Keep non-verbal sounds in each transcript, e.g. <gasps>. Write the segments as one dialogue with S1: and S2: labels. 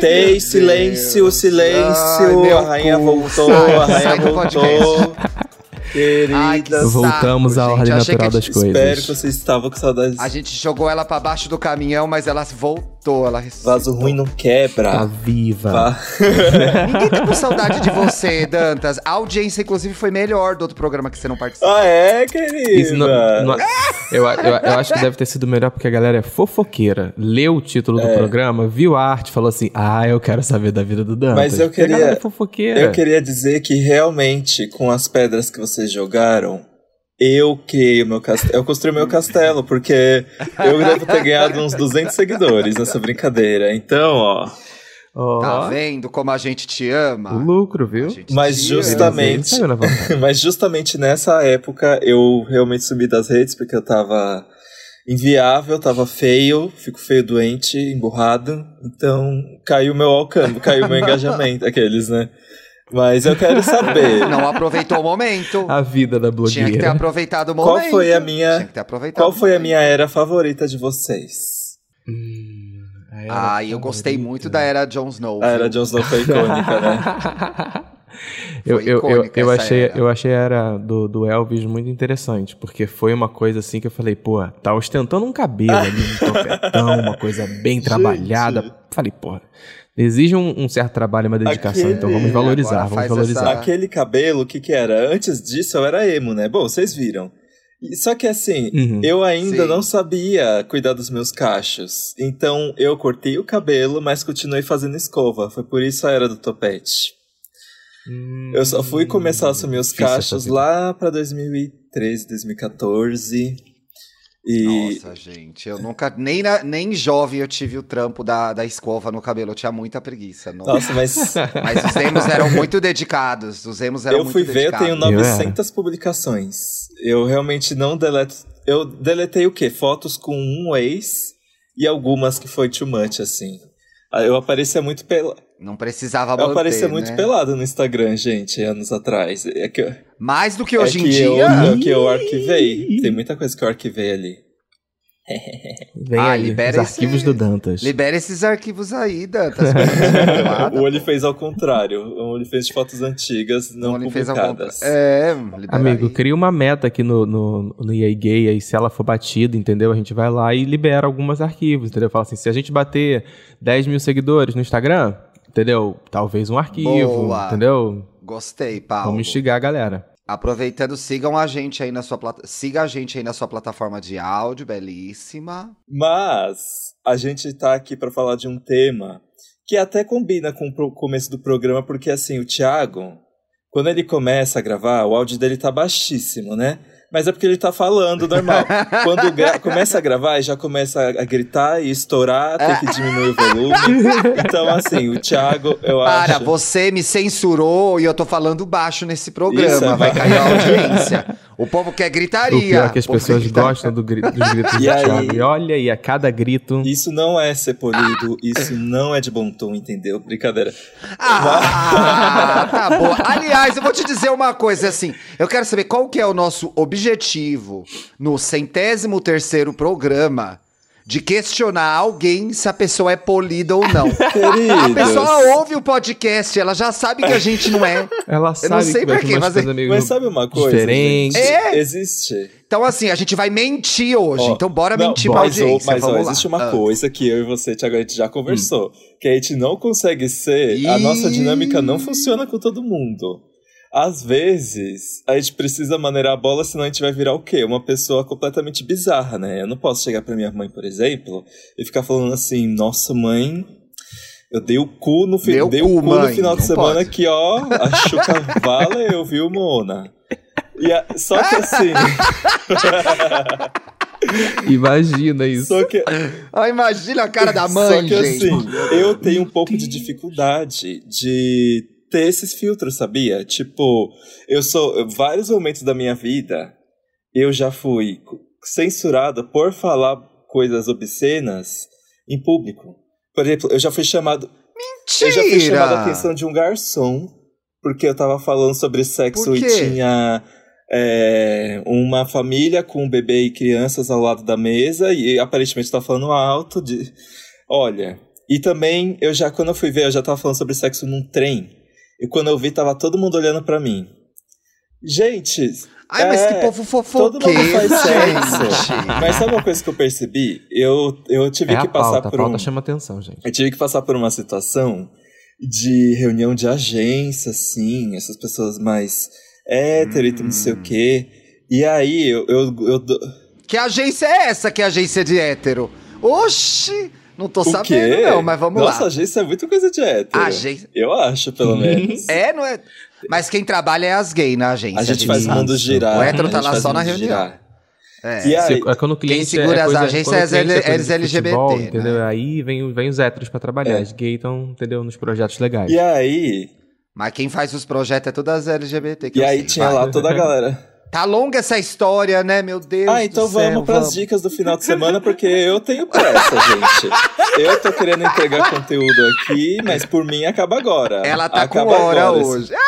S1: Voltei,
S2: meu
S1: silêncio,
S2: Deus.
S1: silêncio.
S2: Ai,
S1: a rainha
S2: cu,
S1: voltou,
S2: sai,
S1: a rainha voltou.
S2: podcast. Ai, que saco,
S3: Voltamos à
S2: gente.
S3: ordem
S2: Achei que
S3: natural
S2: a
S3: das coisas.
S1: espero que vocês estavam com saudades.
S2: A gente jogou ela pra baixo do caminhão, mas ela voltou. Ela
S1: Vaso ruim não quebra.
S3: Tá viva. <laughs>
S2: Ninguém tá com saudade de você, Dantas. A audiência, inclusive, foi melhor do outro programa que você não participou.
S1: Ah, é, querida?
S3: Não- não- eu, eu, eu acho que deve ter sido melhor porque a galera é fofoqueira. Leu o título do programa, viu a arte, falou assim: Ah, eu quero saber da vida do Dantas.
S1: Mas eu queria-
S3: galera é fofoqueira.
S1: Eu queria dizer que realmente, com as pedras que vocês jogaram, eu criei o meu castelo. Eu construí meu castelo, porque eu devo ter ganhado uns 200 seguidores nessa brincadeira. Então, ó.
S3: Ó,
S2: Tá vendo como a gente te ama?
S3: o lucro, viu?
S1: Mas justamente-. <laughs> Mas justamente nessa época eu realmente subi das redes porque eu tava inviável, tava feio, fico feio doente, emburrado. Então caiu meu alcance, caiu meu <laughs> engajamento, aqueles, né? Mas eu quero saber <laughs>
S2: Não aproveitou o momento.
S3: A vida da blogueira.
S2: Tinha que ter aproveitado o
S1: Qual
S2: momento.
S1: foi a minha-
S2: Tinha que ter aproveitado
S1: qual foi a minha era favorita de vocês.
S3: Hum,
S2: Ah, eu gostei muito da era Jon Snow.
S1: A era? Jon Snow foi icônica, né? <laughs>
S3: eu, eu, eu, eu achei,
S2: era.
S3: eu achei a era do, do Elvis muito interessante, porque foi uma coisa assim que eu falei, pô, tá ostentando um cabelo ali, um <laughs> topetão, uma coisa bem trabalhada. Falei, pô, exige um, um certo trabalho e uma dedicação,
S1: Aquele-
S3: então vamos valorizar,
S2: agora
S3: vamos valorizar.
S2: essa-
S1: Aquele cabelo, o que que era? Antes disso eu era emo, né? Bom, vocês viram. Só que assim,
S3: Uhum.
S1: eu ainda
S2: Sim.
S1: não sabia cuidar dos meus cachos. Então eu cortei o cabelo, mas continuei fazendo escova. Foi por isso a era do topete.
S3: Hum,
S1: Eu só fui começar a assumir os
S3: essa
S1: cachos lá pra 2013, 2014. E
S2: Nossa, gente, eu nunca, nem, na- nem jovem eu tive o trampo da, da escova no cabelo, eu tinha muita preguiça. Não.
S1: nossa, mas <laughs>
S2: Mas os emos eram muito dedicados, os emos eram
S1: eu
S2: muito
S1: fui ver, eu
S2: dedicados.
S1: tenho
S3: Eu era.
S1: 900 publicações. Eu realmente não deleto. Eu deletei o quê? Fotos com um ex e algumas que foi too much, assim. Ah, Eu aparecia muito pela...
S2: Não precisava
S1: Eu
S2: manter,
S1: aparecia muito
S2: né?
S1: pelado no Instagram, gente, anos atrás. É que, é
S2: Mais do que hoje em
S1: que
S2: dia.
S1: eu, que eu arquivei. Tem muita coisa que eu arquivei ali.
S3: Vem
S2: Ah,
S3: aí,
S2: libera
S3: os
S2: esse-
S3: arquivos do Dantas.
S2: Libera esses arquivos aí, Dantas. <laughs>
S1: o Oli fez ao contrário. O Oli fez de fotos antigas, não
S2: Ele fez ao
S1: publicadas.
S2: contrário. É, libera
S3: Amigo,
S2: aí.
S3: cria uma meta aqui no, no, no EA Gay, aí se ela for batida, entendeu? A gente vai lá e libera alguns arquivos, entendeu? Fala assim, se a gente bater 10 mil seguidores no Instagram, entendeu? Talvez um arquivo,
S2: Boa.
S3: entendeu?
S2: Gostei, Paulo.
S3: Vamos instigar a galera.
S2: Aproveitando, sigam a gente aí na sua plata... siga a gente aí na sua plataforma de áudio, belíssima.
S1: Mas a gente tá aqui pra falar de um tema que até combina com o começo do programa, porque assim, o Thiago, quando ele começa a gravar, o áudio dele tá baixíssimo, né? Mas é porque ele tá falando normal. <laughs> Quando gra- começa a gravar, já começa a gritar e estourar, tem que diminuir o volume. Então, assim, o Thiago, eu
S2: Para,
S1: acho.
S2: você me censurou e eu tô falando baixo nesse programa.
S1: Isso, é
S2: vai
S1: vai-
S2: cair a <laughs> audiência. O povo quer
S3: O
S2: gritaria.
S3: pior é que as
S2: O
S3: pessoas gostam do gri- dos <laughs> gritos do
S1: E aí-
S3: Thiago. E olha, e a cada grito...
S1: Isso não é ser polido, isso não é de bom tom, entendeu? Brincadeira.
S2: Ah, tá bom. Aliás, eu vou te dizer uma coisa assim. Eu quero saber qual que é o nosso objetivo no centésimo terceiro programa de questionar alguém se a pessoa é polida ou não. <laughs> A
S1: Queridos.
S2: pessoa ouve o podcast, ela já sabe que a gente não é.
S3: Ela
S2: não
S3: sabe
S2: sei
S3: que vai
S2: pra
S3: ter
S2: quê, mas-
S3: meio
S1: Mas sabe uma coisa?
S3: diferentes.
S1: gente?
S2: É.
S1: Existe.
S2: Então, assim, a gente vai mentir hoje.
S1: Ó,
S2: então, bora
S1: não,
S2: mentir pra audiência.
S1: Mas ó, existe uma
S2: Ah.
S1: coisa que eu e você, Thiago, a gente já conversou. Que a gente não consegue ser. A
S2: Ih.
S1: nossa dinâmica não funciona com todo mundo. Às vezes, a gente precisa maneirar a bola, senão a gente vai virar o quê? Uma pessoa completamente bizarra, né? Eu não posso chegar pra minha mãe, por exemplo, e ficar falando assim, nossa mãe. Eu dei o cu no, fi
S2: Deu
S1: dei
S2: cu,
S1: o cu no
S2: mãe,
S1: final de semana
S2: pode.
S1: que, ó, a Chuca valeu, viu, Mona? E a- só que assim. <laughs>
S3: Imagina isso.
S1: só que,
S2: Ah, imagina a cara da mãe,
S1: Só que
S2: gente.
S1: assim, eu tenho um pouco de dificuldade de ter esses filtros, sabia? Tipo, eu sou. Vários momentos da minha vida, eu já fui censurada por falar coisas obscenas em público. Por exemplo, eu já fui chamado. Eu já fui chamado a atenção de um garçom, porque eu tava falando sobre sexo e tinha é, uma família com um bebê e crianças ao lado da mesa, e aparentemente tá falando alto de. Olha, E também, eu já, quando eu fui ver, eu já tava falando sobre sexo num trem. E quando eu vi, tava todo mundo olhando pra mim. Gente.
S2: Ai, mas
S1: é,
S2: que povo
S1: Todo
S2: fofoqueiro,
S1: mundo faz sexo. Mas sabe uma coisa que eu percebi? Eu, eu tive
S3: É
S1: que
S3: a
S1: passar
S3: pauta, a
S1: por
S3: pauta
S1: um.
S3: chama atenção, gente.
S1: Eu tive que passar por uma situação de reunião de agência, assim, essas pessoas mais hétero e não sei
S2: Hum.
S1: o quê. E aí, eu, eu, eu dou-
S2: Que agência é essa que é agência de hétero? Oxi! Não tô
S1: o
S2: sabendo,
S1: quê?
S2: não, mas vamos
S1: Nossa,
S2: lá.
S1: agência é muito coisa de hétero.
S2: Agência.
S1: Eu acho, pelo menos.
S2: É, não é? Mas quem trabalha é as gays na agência.
S1: A gente
S2: de
S1: faz o mundo girar.
S2: O hétero tá lá só na reunião.
S1: girar.
S2: É.
S1: E aí,
S3: Se- é quando o cliente
S2: segura
S3: é
S2: as
S3: coisa,
S2: agências
S3: quando o
S2: é L-
S3: coisa
S2: LGBT,
S3: futebol,
S2: né?
S3: entendeu? Aí vem, vem os héteros pra trabalhar.
S1: É.
S3: Os gays estão, entendeu, nos projetos legais.
S1: E aí,
S2: Mas quem faz os projetos é todas LGBT. Que
S1: e aí
S2: sei.
S1: tinha lá toda a galera.
S2: Tá longa essa história, né, meu Deus?
S1: Ah, então
S2: do céu,
S1: vamos pras dicas do final de semana, porque eu tenho pressa, gente. Eu tô querendo entregar conteúdo aqui, mas por mim acaba agora.
S2: Ela tá
S1: acaba
S2: com hora
S1: agora.
S2: hoje. <laughs>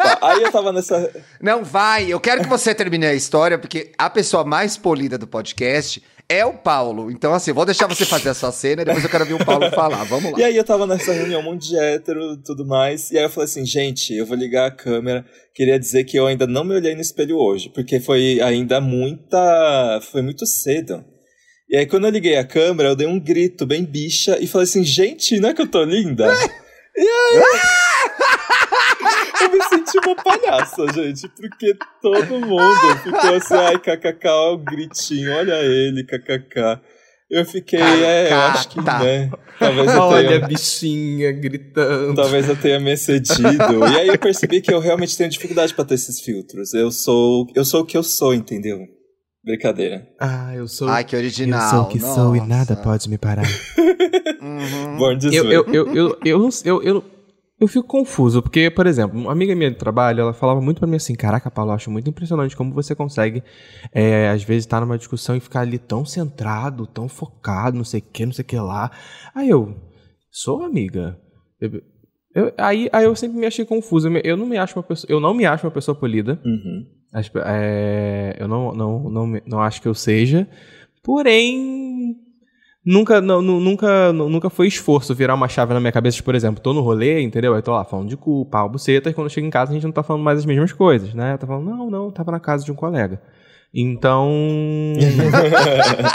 S1: Tá, aí eu tava nessa.
S2: Não, vai. Eu quero que você termine a história, porque a pessoa mais polida do podcast é o Paulo. Então, assim, vou deixar você fazer a sua cena e depois eu quero ver o Paulo <laughs> falar. Vamos lá.
S1: E aí eu tava nessa reunião, um monte de hétero e tudo mais. E aí eu falei assim, gente, eu vou ligar a câmera. Queria dizer que eu ainda não me olhei no espelho hoje, porque foi ainda muita. Foi muito cedo. E aí, quando eu liguei a câmera, eu dei um grito bem bicha e falei assim, gente, não é que eu tô linda? <laughs> e aí. Eu me senti uma palhaça, gente, porque todo mundo ficou assim, ai, kkk, ó, o gritinho, olha ele, kkk. Eu fiquei, é, eu acho que,
S2: Tá.
S1: né? Talvez eu tenha.
S3: Olha a bichinha gritando.
S1: Talvez eu tenha me excedido. e aí eu percebi que eu realmente tenho dificuldade pra ter esses filtros. Eu sou, eu sou o que eu sou, entendeu? Brincadeira.
S3: Ah, eu sou.
S2: Ai, que original.
S3: eu sou o que sou e
S2: Nossa.
S3: nada pode me parar.
S2: Uhum.
S1: Born this
S3: eu,
S1: way.
S3: eu, eu, eu, eu, não- eu, eu, eu fico confuso, porque, por exemplo, uma amiga minha de trabalho, ela falava muito pra mim assim, caraca, Paulo, eu acho muito impressionante como você consegue, é, às vezes, estar numa discussão e ficar ali tão centrado, tão focado, não sei o que, não sei o que lá. Aí eu, sou amiga. Eu- eu- aí, aí eu sempre me achei confuso. Eu Eu não me acho uma pessoa, eu não me acho uma pessoa polida.
S1: Uhum.
S3: As é, eu não, não, não, não acho que eu seja. Porém, nunca, não, nu- nunca, nu- nunca foi esforço virar uma chave na minha cabeça. Tipo, Por exemplo, tô no rolê, entendeu? Aí tô lá falando de cu, pau, buceta. E quando eu chego em casa, a gente não tá falando mais as mesmas coisas, né? Eu tô falando, não, não, tava na casa de um colega. Então.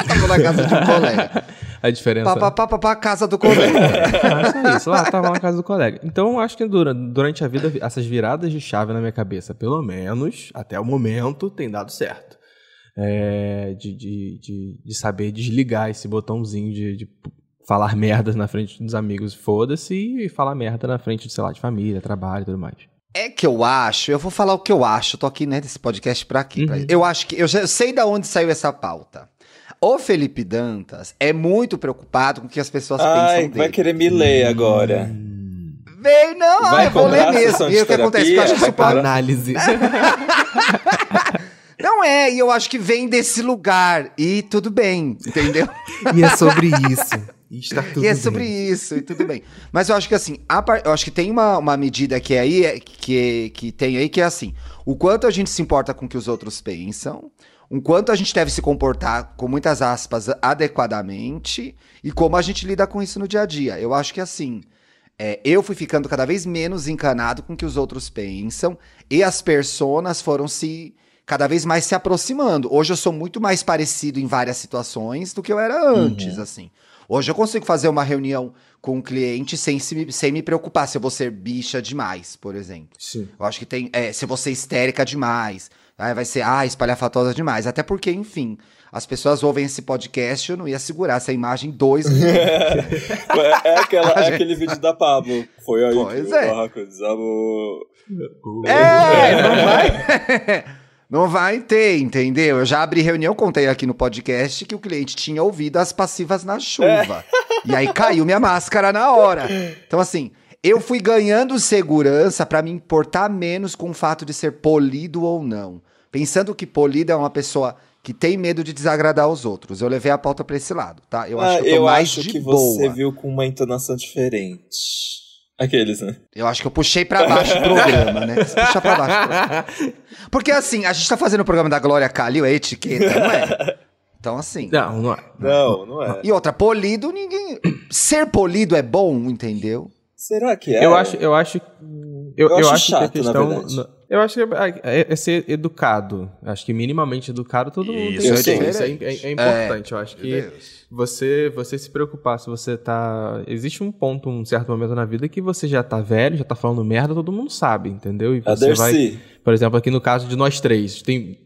S2: Tava na casa de um colega. <laughs>
S3: a diferença.
S2: Pá, pá, pá, pá, pá, casa do colega.
S3: Ah, <laughs> só isso, lá tava na casa do colega. Então, acho que durante a vida, essas viradas de chave na minha cabeça, pelo menos, até o momento, tem dado certo. É, de, de, de, de saber desligar esse botãozinho de, de falar <laughs> merdas na frente dos amigos, foda-se, e falar merda na frente, sei lá, de família, trabalho e tudo mais.
S2: É que eu acho, eu vou falar o que eu acho, eu tô aqui, né, desse podcast pra? Pra-
S3: Uhum.
S2: Eu acho que, eu já sei da onde saiu essa pauta. O Felipe Dantas é muito preocupado com o que as pessoas
S1: Ai,
S2: pensam
S1: vai
S2: dele.
S1: querer me ler agora.
S2: Vem, não,
S1: Vai
S2: eu vou ler mesmo. E o que acontece? Eu acho que isso
S1: Vai
S2: pode...
S3: Análise. <laughs>
S2: Não é, e eu acho que vem desse lugar. E tudo bem, entendeu? <laughs>
S3: e é sobre isso. E está tudo
S2: e é
S3: bem.
S2: sobre isso, e tudo bem. Mas eu acho que assim, par- eu acho que tem uma, uma medida que é aí, é- que, que tem aí, que é assim: o quanto a gente se importa com o que os outros pensam, o quanto a gente deve se comportar, com muitas aspas, adequadamente, e como a gente lida com isso no dia a dia. Eu acho que assim. é, eu fui ficando cada vez menos encanado com o que os outros pensam, e as personas foram se cada vez mais se aproximando. Hoje eu sou muito mais parecido em várias situações do que eu era antes, assim. Hoje eu consigo fazer uma reunião com um cliente sem, se, sem me preocupar se eu vou ser bicha demais, por exemplo.
S3: Sim.
S2: Eu acho que tem. É, se eu vou ser histérica demais. Aí vai ser, ah, espalhafatosa demais. Até porque, enfim, as pessoas ouvem esse podcast, eu não ia segurar essa imagem dois minutos. <laughs>
S1: É, é aquela, é aquele <laughs> vídeo da Pablo. Foi aí
S2: Pois
S1: que
S2: é.
S1: o barraco desabou.
S2: É, não vai. <laughs> Não vai ter, entendeu? Eu já abri reunião, contei aqui no podcast que o cliente tinha ouvido as passivas na chuva. E aí caiu minha máscara na hora. Então, assim, eu fui ganhando segurança pra me importar menos com o fato de ser polido ou não. Pensando que polido é uma pessoa que tem medo de desagradar os outros. Eu levei a pauta pra esse lado, tá? Eu acho
S1: Ah,
S2: que eu tô mais
S1: acho
S2: de
S1: que
S2: boa.
S1: você viu com uma entonação diferente. Aqueles, né?
S2: Eu acho que eu puxei pra baixo o programa, né? Você puxa pra baixo. o programa. <laughs> Porque assim, a gente tá fazendo o programa da Glória Calil, é etiqueta, não é? <laughs> Então, assim.
S3: Não, não é.
S1: Não, não é.
S2: E outra, polido, ninguém. Ser polido é bom, entendeu?
S1: Será que é?
S3: Eu acho, eu acho, eu,
S1: Eu
S3: eu
S1: acho
S3: acho
S1: chato,
S3: que a
S1: na
S3: questão,
S1: verdade.
S3: Eu acho que é, é- é ser educado. Aacho que minimamente educado todo mundo
S2: Isso
S3: tem
S1: é
S3: que ser. Isso é,
S2: diferente.
S3: é- é importante. Eu acho que você, você se preocupar se você tá. Existe um ponto, um certo momento na vida que você já tá velho, já tá falando merda, todo mundo sabe, entendeu? E você vai. Por exemplo, aqui no caso de nós três, tem.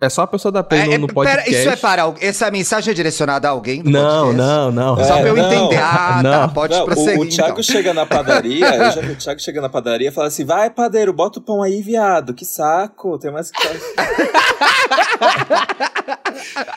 S3: É só a pessoa dar play
S2: É,
S3: no,
S2: é,
S3: no
S2: pera,
S3: podcast.
S2: isso é para alguém. Essa mensagem é direcionada a alguém? do
S3: Não,
S2: podcast?
S3: não, não.
S2: Só
S1: É,
S2: pra eu
S1: não.
S2: entender. Ah,
S3: Não.
S2: tá. Pode
S1: Não,
S2: prosseguir.
S1: o, o Thiago
S2: então.
S1: chega na padaria, <laughs> eu já vi o Thiago chega na padaria e fala assim: vai, padeiro, bota o pão aí, viado. Que saco. Tem mais que. <laughs>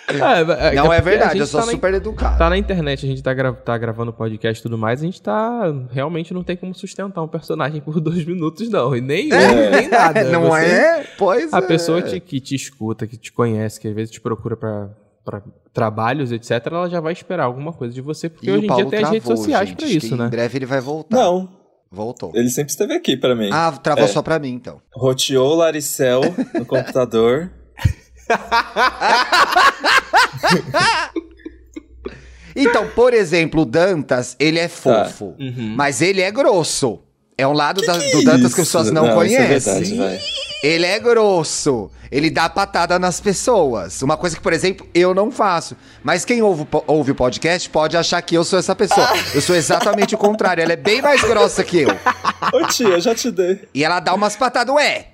S3: É,
S2: Não é
S3: porque a
S2: verdade,
S3: gente
S2: eu sou
S3: tá na-
S2: super educado.
S3: Tá na internet, a gente tá, gra- tá gravando podcast e tudo mais, a gente tá. Realmente não tem como sustentar um personagem por <laughs> dois minutos, não. E nem um, nem nada.
S2: Não
S3: Você-
S2: é? Pois
S3: A
S2: é.
S3: pessoa te- que te escuta, que te conhece, que às vezes te procura pra, pra trabalhos, etc., ela já vai esperar alguma coisa de você, porque
S2: E
S3: hoje
S2: o
S3: em
S2: Paulo
S3: dia tem as redes sociais
S2: acho
S3: isso,
S2: que
S3: né?
S2: Em breve ele vai voltar.
S1: Não,
S2: Voltou.
S1: ele sempre esteve aqui pra mim.
S2: Ah, travou
S1: É.
S2: só pra mim, então.
S1: Roteou o Laricel no computador. <laughs>
S2: Então, por exemplo, o Dantas, ele é fofo,
S3: Uhum.
S2: mas ele é grosso. É um lado da- do
S1: Que
S2: Dantas que as
S1: isso?
S2: pessoas não,
S1: isso é
S2: conhecem.
S1: verdade, vai.
S2: Ele é grosso. Ele dá patada nas pessoas. Uma coisa que, por exemplo, eu não faço. Mas quem ouve, ouve o podcast pode achar que eu sou essa pessoa. Eu sou exatamente o contrário. Ela é bem mais grossa que eu.
S1: Ô tia, eu já te dei.
S2: E ela dá umas patadas, ué.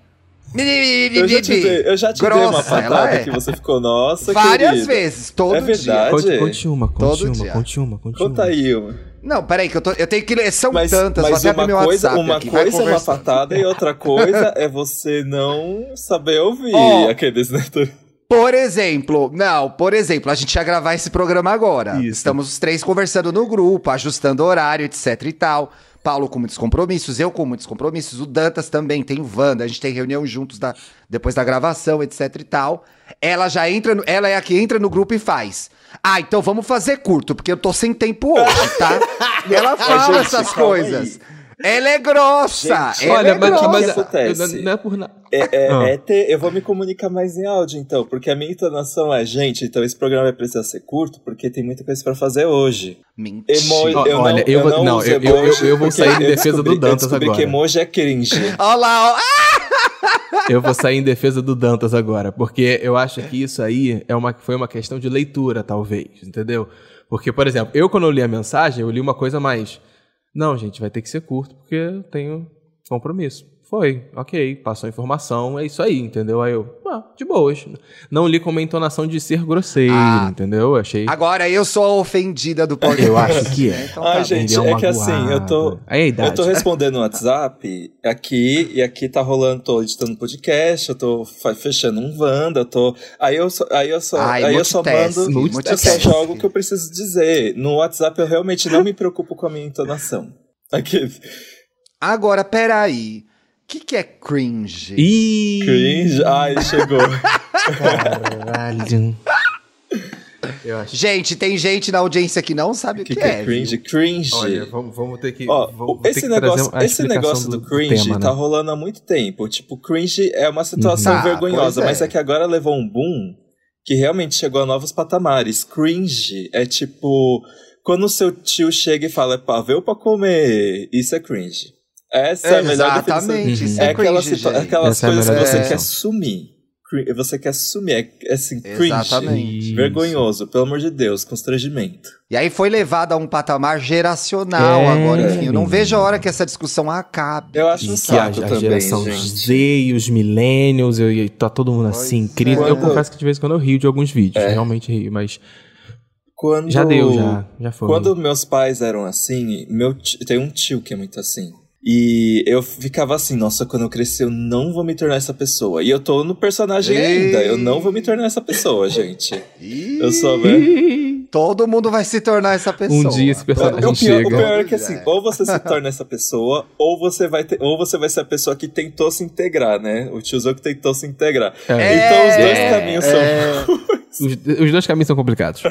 S1: Eu já te dei, eu já te dei uma
S2: Grossa, ela
S1: patada
S2: é.
S1: que você ficou, nossa,
S2: Várias
S1: querida.
S2: vezes, todo
S1: É
S2: dia.
S1: verdade.
S3: Conte, conte uma, conte
S2: Todo
S3: uma,
S2: dia.
S3: conte uma, conte
S1: Conta
S3: uma.
S1: aí uma.
S2: Não, peraí, que eu, tô, eu tenho que ler. São
S1: Mas,
S2: tantas, vou
S1: mas
S2: até abrir
S1: uma
S2: meu
S1: coisa,
S2: WhatsApp
S1: uma
S2: aqui,
S1: coisa é uma patada e outra <laughs> coisa é você não saber ouvir
S2: Ó.
S1: aqueles, né?
S2: Por exemplo, não, por exemplo, a gente ia gravar esse programa agora.
S3: Isso.
S2: Estamos os três conversando no grupo, ajustando horário, etc e tal. Paulo com muitos compromissos, eu com muitos compromissos, o Dantas também, tem o Wanda, a gente tem reunião juntos da- depois da gravação, etc e tal. Ela já entra, no- ela é a que entra no grupo e faz. Ah, então vamos fazer curto, porque eu tô sem tempo hoje, tá? E ela <laughs> fala
S1: gente,
S2: essas coisas. Ela é grossa,
S1: Gente,
S2: ela
S3: Olha,
S2: é
S3: mas,
S2: grossa.
S3: mas
S1: O que acontece?
S3: não- não é por nada.
S1: É, é-
S3: Ah.
S1: é ter, eu vou me comunicar mais em áudio, então, porque a minha entonação é, gente, então esse programa vai precisar ser curto, porque tem muita coisa pra fazer hoje.
S2: Mentira.
S1: Emoji,
S3: Ó,
S1: eu
S3: olha,
S1: não,
S3: eu vou-
S1: não,
S3: não, eu- eu- eu vou
S1: porque
S3: sair em
S1: eu
S3: defesa do Dantas
S1: Eu descobri que
S3: agora.
S1: emoji é cringe.
S2: Olha lá, ó. Ah!
S3: Eu vou sair em defesa do Dantas agora, porque eu acho que isso aí é uma, foi uma questão de leitura, talvez, entendeu? Porque, por exemplo, eu quando eu li a mensagem, eu li uma coisa mais. Não, gente, vai ter que ser curto, porque eu tenho compromisso. Foi, ok, passou a informação, é isso aí, entendeu? Aí eu, ah, de boas. Não li com uma entonação de ser grosseiro,
S2: Ah.
S3: entendeu? Eu achei.
S2: Agora eu sou a ofendida do podcast.
S3: Eu acho que é.
S2: Então
S1: Ai,
S2: tá
S1: gente, é que assim, eu tô.
S3: é a idade.
S1: Eu tô respondendo no WhatsApp aqui, e aqui tá rolando, tô editando podcast, eu tô fechando um Wanda, eu tô. Aí eu só, aí eu só,
S2: Ai,
S1: aí eu só mando. Eu só jogo o que eu preciso dizer. No WhatsApp eu realmente não me preocupo com a minha entonação. Aqui.
S2: Agora, peraí. O que, que é cringe?
S3: Ih,
S1: Cringe. Ai, chegou.
S3: caralho. Eu acho.
S2: Gente, tem gente na audiência que não sabe
S1: O que,
S2: que,
S1: que
S2: é.
S1: é cringe?
S2: viu?
S1: Cringe.
S3: Olha, vamos, vamos ter que.
S1: Ó,
S3: vou
S1: esse
S3: ter que trazer
S1: negócio,
S3: a
S1: esse negócio do,
S3: do
S1: cringe
S3: tema, né?
S1: tá rolando há muito tempo. Tipo, cringe é uma situação
S2: Uhum. Ah,
S1: vergonhosa,
S2: é.
S1: mas é que agora levou um boom que realmente chegou a novos patamares. Cringe é tipo quando o seu tio chega e fala, pavê pra comer, isso é cringe. Essa é, a melhor definição.
S2: Exatamente,
S3: Uhum.
S2: isso
S1: É,
S2: é,
S1: aquelas,
S2: cringe,
S1: situa- aquelas
S3: Essa é a
S1: coisas que
S3: melhor
S1: você
S2: definição.
S1: quer sumir. Você quer sumir, é assim, cringe.
S2: Exatamente.
S1: Vergonhoso, pelo amor de Deus, constrangimento.
S2: E aí foi levado a um patamar geracional
S3: É,
S2: agora, enfim. Eu não vejo a hora que essa discussão acabe.
S1: Eu acho
S3: E
S1: um
S3: que a,
S1: saco
S3: a
S1: também,
S3: geração
S1: gente.
S3: Z e os millennials, eu, tá todo mundo assim,
S2: Pois
S3: incrível.
S1: é.
S3: Eu confesso que de vez em quando eu rio de alguns vídeos, realmente rio, mas
S1: Quando...
S3: já deu, já, já foi.
S1: Quando meus pais eram assim, meu tio, tem um tio que é muito assim. E eu ficava assim, nossa, quando eu crescer eu não vou me tornar essa pessoa. E eu tô no personagem
S2: Ei.
S1: ainda, eu não vou me tornar essa pessoa, gente.
S2: Ih,
S1: Eu sou, né? <laughs>
S2: Todo mundo vai se tornar essa pessoa.
S3: Um dia esse personagem
S1: O pior, o
S3: chega.
S1: pior é que assim,
S2: É. <laughs>
S1: ou você se torna essa pessoa, ou você vai ter, ou você vai ser a pessoa que tentou se integrar, né? O tiozão que tentou se integrar.
S3: É.
S1: Então os dois
S2: É,
S1: caminhos são.
S2: é. <laughs>
S3: Os, os dois caminhos são complicados.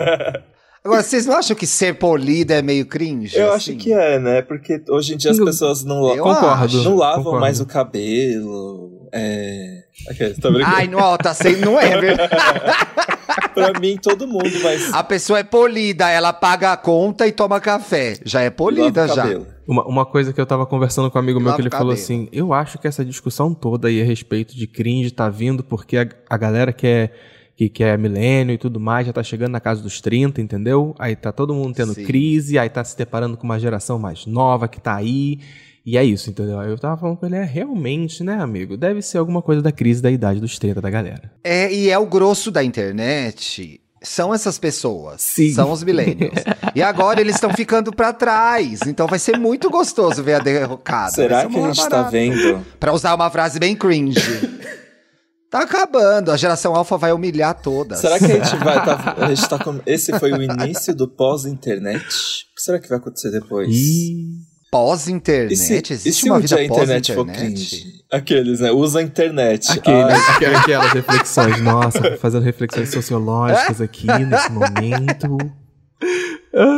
S2: Agora, vocês não acham que ser polido é meio cringe?
S1: Eu
S2: assim?
S1: acho que é, né? Porque hoje em dia as pessoas não, la-
S3: Concordo.
S1: não lavam
S3: concordo.
S1: mais o cabelo. É. Ok, tá brincando?
S2: Ai, não, tá sem... não é verdade. <laughs>
S1: pra mim, todo mundo vai.
S2: A pessoa é polida, ela paga a conta e toma café. Já é polida, já.
S3: Uma, uma coisa que eu tava conversando com um amigo meu que ele falou assim: eu acho que essa discussão toda aí a respeito de cringe tá vindo porque a, a galera que é, que, que é milênio e tudo mais já tá chegando na casa dos 30, entendeu? Aí tá todo mundo tendo
S2: Sim.
S3: crise, aí tá se deparando com uma geração mais nova que tá aí. E é isso, entendeu? Aí eu tava falando com ele, é realmente, né, amigo? Deve ser alguma coisa da crise da idade dos 30 da galera.
S2: É, e é o grosso da internet. São essas pessoas.
S3: Sim.
S2: São os millennials. e agora eles estão ficando pra trás. Então vai ser muito gostoso ver a derrocada.
S1: Será que a gente tá
S2: barata.
S1: vendo?
S2: Pra usar uma frase bem cringe. Tá acabando. A geração alfa vai humilhar todas.
S1: Será que a gente vai. Tá, <laughs> a gente tá com- Esse foi o início do pós-internet? O que será que vai acontecer depois?
S2: Pós-internet?
S1: E se, e
S2: Existe
S1: se
S2: uma
S1: um
S2: vida
S1: dia a internet for
S2: pós-internet?
S1: cringe? Aqueles, né? Usa a internet.
S3: Aquele,
S1: Ai,
S3: aquele- aquelas reflexões, nossa, <laughs> fazendo reflexões sociológicas aqui nesse momento.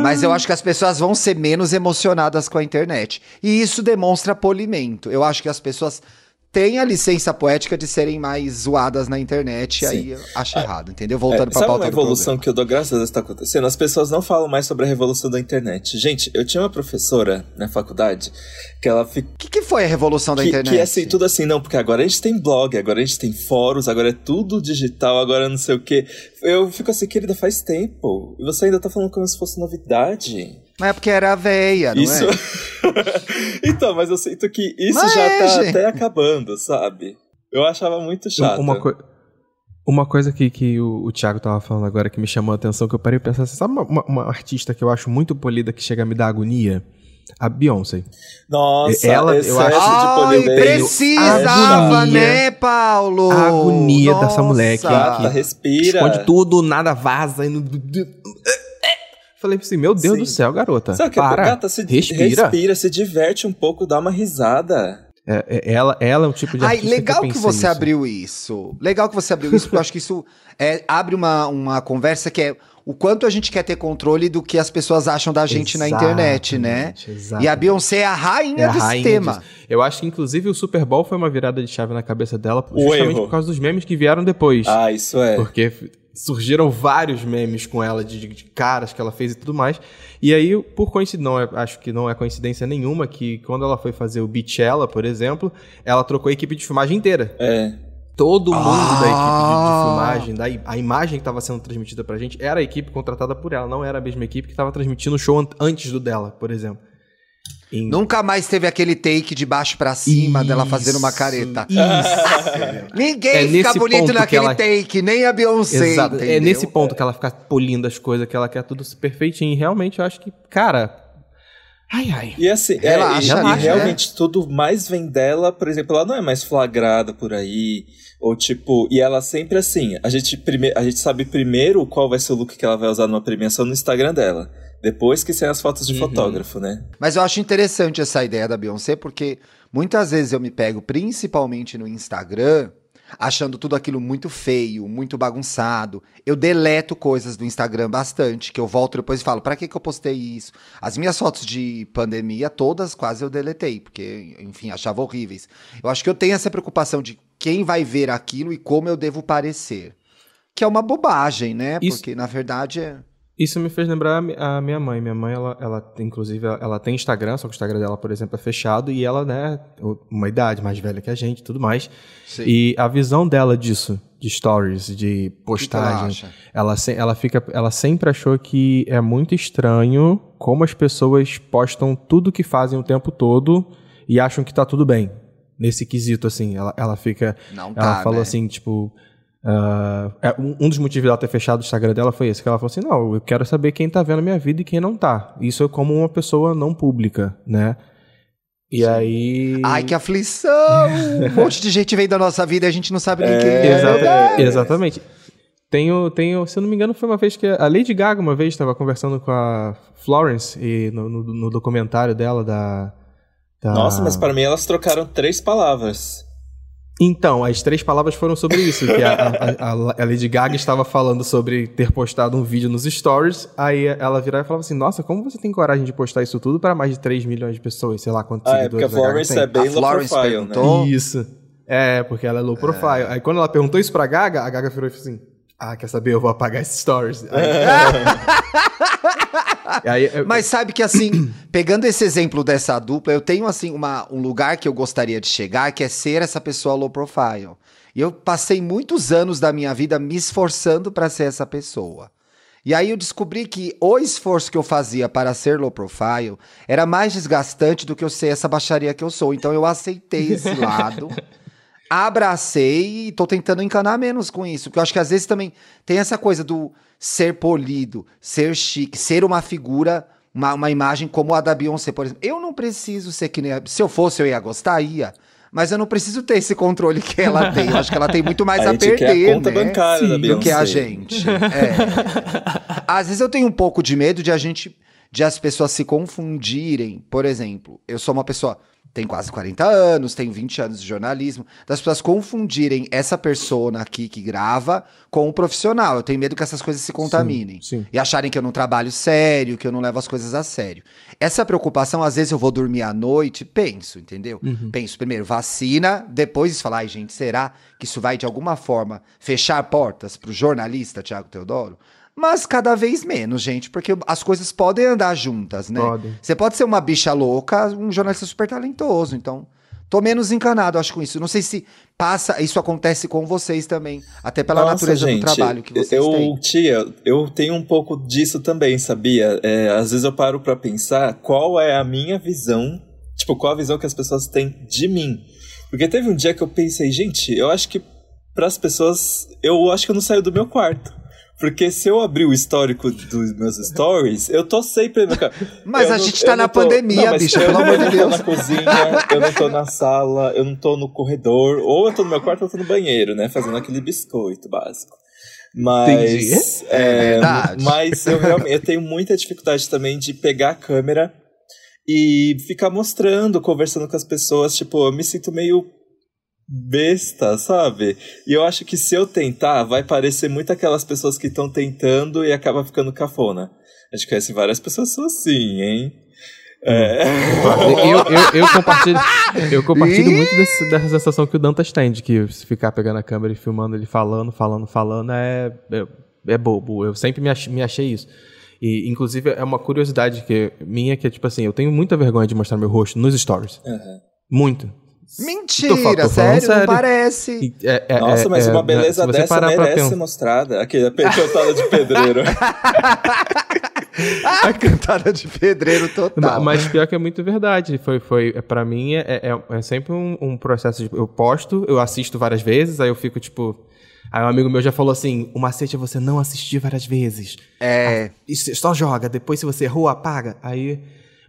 S2: Mas eu acho que as pessoas vão ser menos emocionadas com a internet. E isso demonstra polimento. Eu acho que as pessoas têm a licença poética de serem mais zoadas na internet. E aí acho errado, entendeu? Voltando
S1: É,
S2: pra pauta
S1: uma evolução que eu dou graças a Deus está acontecendo? As pessoas não falam mais sobre a revolução da internet. Gente, eu tinha uma professora na faculdade que ela.
S2: O que, que foi a revolução da
S1: Que,
S2: internet?
S1: que é assim, tudo assim, não, porque agora a gente tem blog, agora a gente tem fóruns, agora é tudo digital, agora não sei o quê. Eu fico assim, querida, faz tempo. E você ainda tá falando como se fosse novidade.
S2: Mas é porque era véia, não
S1: isso.
S2: é? <laughs>
S1: então, mas eu sinto que isso
S2: Mas
S1: já
S2: é,
S1: tá
S2: gente.
S1: até acabando, sabe? Eu achava muito chato.
S3: Uma, coi- uma coisa que, que o, o Thiago tava falando agora que me chamou a atenção, que eu parei e pensar assim, sabe uma, uma- uma artista que eu acho muito polida que chega a me dar agonia? A Beyoncé.
S1: Nossa,
S3: Ela- eu acho-
S1: de
S2: Ai, precisava,
S3: Agonia.
S2: né, Paulo?
S3: A agonia dessa mulher que- que-
S1: respira.
S3: Esconde tudo, nada vaza. E não... Falei assim, meu Deus
S1: Sim.
S3: do céu, garota.
S1: Sabe o que é?
S3: para,
S1: Gata, se
S3: respira.
S1: respira, se diverte um pouco, dá uma risada.
S3: É, é- ela, ela é um tipo de
S2: Ai, legal que,
S3: pensei
S2: você
S3: nisso.
S2: abriu isso. Legal que você abriu isso, porque eu acho que isso é, abre uma, uma conversa que é o quanto a gente quer ter controle do que as pessoas acham da gente na internet, né?
S3: Exatamente,
S2: E a
S3: exatamente.
S2: Beyoncé é a rainha
S3: É a
S2: desse
S3: rainha
S2: tema.
S3: disso. Eu acho que, inclusive, o Super Bowl foi uma virada de chave na cabeça dela, justamente por causa dos memes que vieram depois.
S1: Ah, isso é.
S3: Porque surgiram vários memes com ela, de, de caras que ela fez e tudo mais. E aí, por coincidência, não é- acho que não é coincidência nenhuma que quando ela foi fazer o Beachella, por exemplo, ela trocou a equipe de filmagem inteira.
S1: É.
S3: Todo mundo da equipe de, de
S2: Ah.
S3: filmagem, da, a imagem que estava sendo transmitida pra gente, era a equipe contratada por ela, não era a mesma equipe que estava transmitindo o show an- antes do dela, por exemplo. Em-
S2: Nunca mais teve aquele take de baixo pra cima dela fazendo uma
S3: Isso,
S2: careta.
S3: Isso. <laughs>
S2: Ninguém
S3: É
S2: fica bonito naquele
S3: ela-
S2: take, nem a Beyoncé.
S3: Exato. É nesse ponto que ela fica polindo as coisas, que ela quer tudo perfeitinho. E realmente eu acho que, cara. Ai, ai.
S1: E assim, é,
S2: Relaxa,
S1: e- e,
S3: relaxa,
S1: realmente tudo mais vem dela, por exemplo, ela não é mais flagrada por aí, ou tipo, e ela sempre assim, a gente, prime a gente sabe primeiro qual vai ser o look que ela vai usar numa premiação no Instagram dela, depois que saem as fotos de
S3: Uhum.
S1: fotógrafo, né?
S2: Mas eu acho interessante essa ideia da Beyoncé, porque muitas vezes eu me pego, principalmente no Instagram, achando tudo aquilo muito feio, muito bagunçado. Eu deleto coisas do Instagram bastante, que eu volto depois e falo, pra que, que eu postei isso? As minhas fotos de pandemia, todas quase eu deletei, porque, enfim, achava horríveis. Eu acho que eu tenho essa preocupação de quem vai ver aquilo e como eu devo parecer. Que é uma bobagem, né?
S3: Isso-
S2: Porque, na verdade, é...
S3: Isso me fez lembrar a mi- a minha mãe. Minha mãe, ela, ela inclusive, ela- tem Instagram, só que o Instagram dela, por exemplo, é fechado. E ela, né, uma idade mais velha que a gente tudo mais.
S2: Sim.
S3: E a visão dela disso, de stories, de postagem, ela, ela, fica, ela sempre achou que é muito estranho como as pessoas postam tudo que fazem o tempo todo e acham que tá tudo bem. Nesse quesito, assim, ela, ela fica.
S2: Não
S3: ela
S2: tá,
S3: falou
S2: né?
S3: assim, tipo. É, um dos motivos dela ter fechado o Instagram dela foi esse, que ela falou assim, não, eu quero saber quem tá vendo a minha vida e quem não tá. Isso é como uma pessoa não pública, né? E aí...
S2: Ai, que aflição! Um <laughs> monte de gente veio da nossa vida e a gente não sabe quem é.
S3: Exata-
S2: meu Deus.
S3: exatamente. Tenho, tenho, se eu não me engano, foi uma vez que a Lady Gaga uma vez estava conversando com a Florence e no, no- no documentário dela da, da-
S1: Nossa, mas para mim elas trocaram três palavras.
S3: Então, as três palavras foram sobre isso, que a, a- a- Lady Gaga estava falando sobre ter postado um vídeo nos stories, aí ela virava e falava assim, nossa, como você tem coragem de postar isso tudo para mais de 3 milhões de pessoas, sei lá quantos
S1: Ah, é porque a
S3: seguidores
S1: Florence é bem
S2: A
S1: low
S2: Florence
S1: profile,
S2: perguntou.
S1: né?
S3: Isso. É, porque ela é low profile. Aí quando ela perguntou isso pra Gaga, a Gaga virou e falou assim: Ah, quer saber? Eu vou apagar esses stories. Aí, <laughs> aí, eu-
S2: Mas sabe que assim, <clears throat> pegando esse exemplo dessa dupla, eu tenho assim uma, um lugar que eu gostaria de chegar, que é ser essa pessoa low profile. E eu passei muitos anos da minha vida me esforçando para ser essa pessoa. E aí eu descobri que o esforço que eu fazia para ser low profile era mais desgastante do que eu ser essa baixaria que eu sou. Então eu aceitei esse <laughs> lado, abracei e tô tentando encanar menos com isso. Porque eu acho que às vezes também tem essa coisa do ser polido, ser chique, ser uma figura, uma, uma imagem como a da Beyoncé, por exemplo. Eu não preciso ser que nem a... Se eu fosse, eu ia gostar, ia. Mas eu não preciso ter esse controle que ela <laughs> tem. Eu acho que ela tem muito mais
S1: a
S2: a, perder,
S1: quer a conta
S2: né?
S1: bancária da
S3: Sim,
S1: Beyoncé.
S2: do que a gente. <laughs> É. Às vezes eu tenho um pouco de medo de a gente, de as pessoas se confundirem. Por exemplo, eu sou uma pessoa tem quase 40 anos, tenho 20 anos de jornalismo, das pessoas confundirem essa persona aqui que grava com o profissional. Eu tenho medo que essas coisas se contaminem.
S3: sim.
S2: E acharem que eu não trabalho sério, que eu não levo as coisas a sério. Essa preocupação, às vezes eu vou dormir à noite, penso, entendeu? Penso primeiro, vacina, depois falar, ai gente, será que isso vai de alguma forma fechar portas pro jornalista Tiago Teodoro? Mas cada vez menos, gente, porque as coisas podem andar juntas, né?
S3: Podem.
S2: Você pode ser uma bicha louca, um jornalista super talentoso, então tô menos encanado, acho, com isso. Não sei se passa, isso acontece com vocês também, até pela
S1: Nossa,
S2: natureza
S1: gente,
S2: do trabalho que vocês
S1: eu,
S2: têm.
S1: Tia, eu tenho um pouco disso também, sabia? É, às vezes eu paro pra pensar qual é a minha visão, tipo, qual a visão que as pessoas têm de mim. Porque teve um dia que eu pensei, gente, eu acho que pras pessoas, eu acho que eu não saio do meu quarto. Porque se eu abrir o histórico dos meus stories, eu tô sempre no <laughs>
S2: Mas
S1: Eu
S2: a
S1: não-
S2: gente tá na
S1: tô-
S2: pandemia,
S1: não, eu
S2: pelo
S1: não-
S2: amor de
S1: Eu não
S2: Deus.
S1: tô na cozinha, eu não tô na sala, eu não tô no corredor, ou eu tô no meu quarto ou eu tô no banheiro, né? Fazendo aquele biscoito básico. Mas,
S3: Entendi.
S1: é,
S2: verdade.
S1: mas eu realmente eu tenho muita dificuldade também de pegar a câmera e ficar mostrando, conversando com as pessoas. Tipo, eu me sinto meio besta, sabe? E eu acho que se eu tentar, vai parecer muito aquelas pessoas que estão tentando e acaba ficando cafona. A gente conhece várias pessoas assim, hein? É.
S3: Eu, eu, eu compartilho, <laughs> eu compartilho muito desse- dessa sensação que o Dantas tem, de que se ficar pegando a câmera e filmando ele falando, falando, falando, é, é, é bobo. Eu sempre me achei, me achei isso. E, inclusive, é uma curiosidade que, minha, que é tipo assim, eu tenho muita vergonha de mostrar meu rosto nos stories.
S1: Uhum.
S3: Muito.
S2: Mentira,
S3: Tô fa- tô falando
S2: sério, não
S3: sério.
S2: parece.
S3: E é- é-
S1: Nossa,
S3: é-
S1: mas
S3: é-
S1: uma beleza
S3: se você
S1: dessa merece ser
S3: pensar-
S1: mostrada. Aquele cantada de pedreiro. <laughs>
S2: A cantada de pedreiro total.
S3: Mas pior que é muito verdade. Foi, foi, é, pra mim, é, é, é sempre um, um processo de. Eu posto, eu assisto várias vezes, aí eu fico tipo. Aí um amigo meu já falou assim: o macete é você não assistir várias vezes.
S2: É.
S3: Isso, só joga, depois se você errou, apaga. Aí.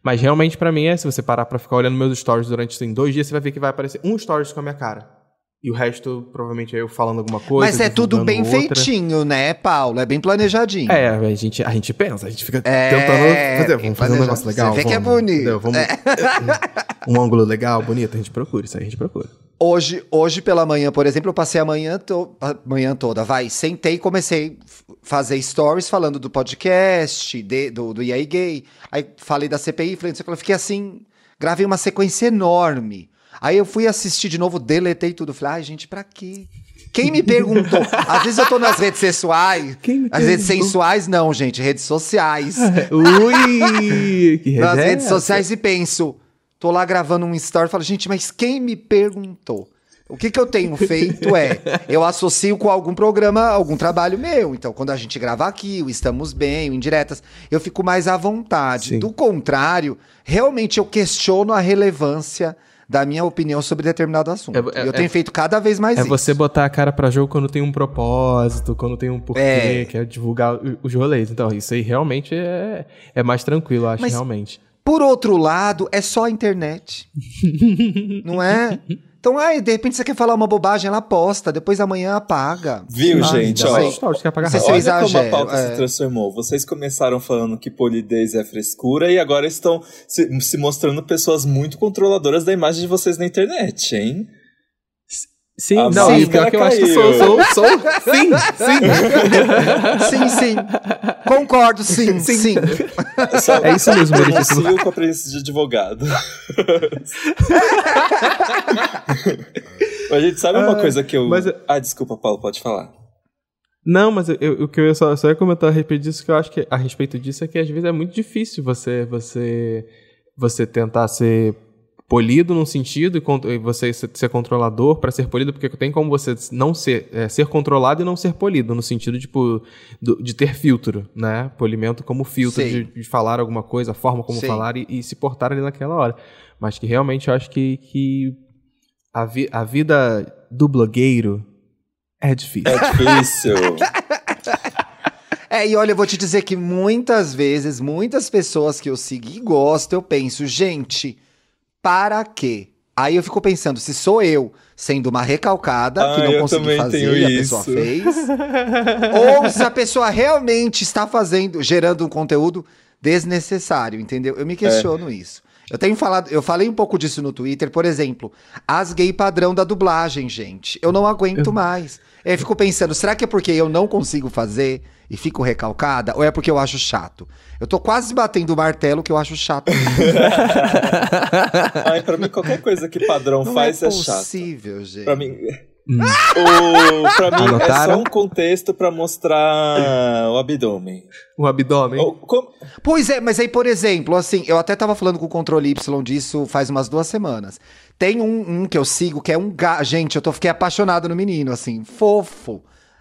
S3: Mas realmente pra mim é, se você parar pra ficar olhando meus stories durante assim, dois dias, você vai ver que vai aparecer um stories com a minha cara. E o resto, provavelmente, é eu falando alguma coisa.
S2: Mas é tudo bem
S3: outra.
S2: feitinho, né, Paulo? É bem planejadinho.
S3: É, a gente, a gente pensa, a gente fica
S2: É,
S3: tentando fazer, vamos fazer um negócio legal.
S2: Você vê que é
S3: vamos,
S2: bonito.
S3: Vamos, <laughs> um ângulo legal, bonito, a gente procura, isso aí a gente procura.
S2: Hoje, hoje pela manhã, por exemplo, eu passei a manhã, to a manhã toda, vai, sentei e comecei a fazer stories falando do podcast, de- do, do EA Gay. Aí falei da CPI, falei, não sei o que, eu fiquei assim, gravei uma sequência enorme. Aí eu fui assistir de novo, deletei tudo. Falei, ai, gente, pra quê? Quem me perguntou? Às vezes eu tô nas redes sexuais. <laughs>
S3: Quem me
S2: As redes sensuais, não, gente, redes sociais. <laughs>
S3: Ui! Que
S2: nas redes
S3: essa?
S2: sociais e penso, tô lá gravando um story e falo, gente, mas quem me perguntou? O que, que eu tenho feito é, eu associo com algum programa, algum trabalho meu. Então, quando a gente grava aqui, o Estamos Bem, o Indiretas, eu fico mais à vontade.
S3: Sim.
S2: Do contrário, realmente eu questiono a relevância da minha opinião sobre determinado assunto.
S3: É- é-
S2: eu tenho
S3: é-
S2: feito cada vez mais
S3: É
S2: isso.
S3: você botar a cara pra jogo quando tem um propósito, quando tem um porquê,
S2: É.
S3: quer divulgar o- os rolês. Então, isso aí realmente é, é mais tranquilo, eu acho,
S2: Mas-
S3: realmente.
S2: Por outro lado, é só a internet. <laughs> não é? Então, ai, de repente você quer falar uma bobagem, ela posta, depois amanhã apaga.
S1: Viu,
S3: Ah,
S1: gente? Ó,
S3: stories, quer
S2: se
S1: Olha como a
S2: exagero,
S1: pauta
S2: é.
S1: se transformou. Vocês começaram falando que polidez é frescura e agora estão se, se mostrando pessoas muito controladoras da imagem de vocês na internet, hein?
S3: Sim,
S1: A
S3: não,
S1: máscara
S3: pior que eu acho que sou, sou, sou, sim, sim.
S2: Sim, sim. Concordo, sim, sim.
S1: Só-
S3: É isso mesmo, Meritíssimo.
S1: Denuncio com a presença de advogado. Mas, gente, sabe uma
S3: Ah,
S1: coisa que eu.
S3: mas eu-
S1: Ah, desculpa, Paulo, pode falar.
S3: Não, mas eu, eu- o que eu ia só, só ia comentar a respeito disso, que eu acho que a respeito disso é que às vezes é muito difícil você você você tentar ser polido num sentido e você ser, controlador para ser polido, porque tem como você não ser é, ser controlado e não ser polido, no sentido tipo do- de ter filtro, né? Polimento como filtro de, de falar alguma coisa, a forma como
S2: Sim.
S3: falar e, e se portar ali naquela hora. Mas que realmente eu acho que, que a, vi- a vida do blogueiro é difícil.
S1: É difícil. <laughs>
S2: É, e olha, eu vou te dizer que muitas vezes, muitas pessoas que eu sigo e gosto, eu penso, gente, para quê? Aí eu fico pensando, se sou eu sendo uma recalcada, que
S1: Ah,
S2: não
S1: eu
S2: consegui fazer e a pessoa
S1: isso.
S2: fez, <laughs> ou se a pessoa realmente está fazendo, gerando um conteúdo desnecessário, entendeu? Eu me questiono isso. Eu tenho falado, eu falei um pouco disso no Twitter, por exemplo, as gay padrão da dublagem, gente. Eu não aguento mais. Eu fico pensando, será que é porque eu não consigo fazer e fico recalcada? Ou é porque eu acho chato? Eu tô quase batendo o martelo que eu acho chato. <laughs>
S1: Ai, pra mim, qualquer coisa que padrão
S2: Não
S1: faz
S2: é
S1: é, chato.
S2: possível, gente.
S1: Pra mim,
S3: Hum.
S1: o, pra mim é
S3: Anotaram?
S1: só um contexto pra mostrar o abdômen.
S3: O abdômen.
S1: Ou como-
S2: Pois é, mas aí, por exemplo, assim, eu até tava falando com o Controle Y disso faz umas duas semanas. Tem um, um que eu sigo que é um gato. Gente, eu tô, fiquei apaixonado no menino, assim, fofo.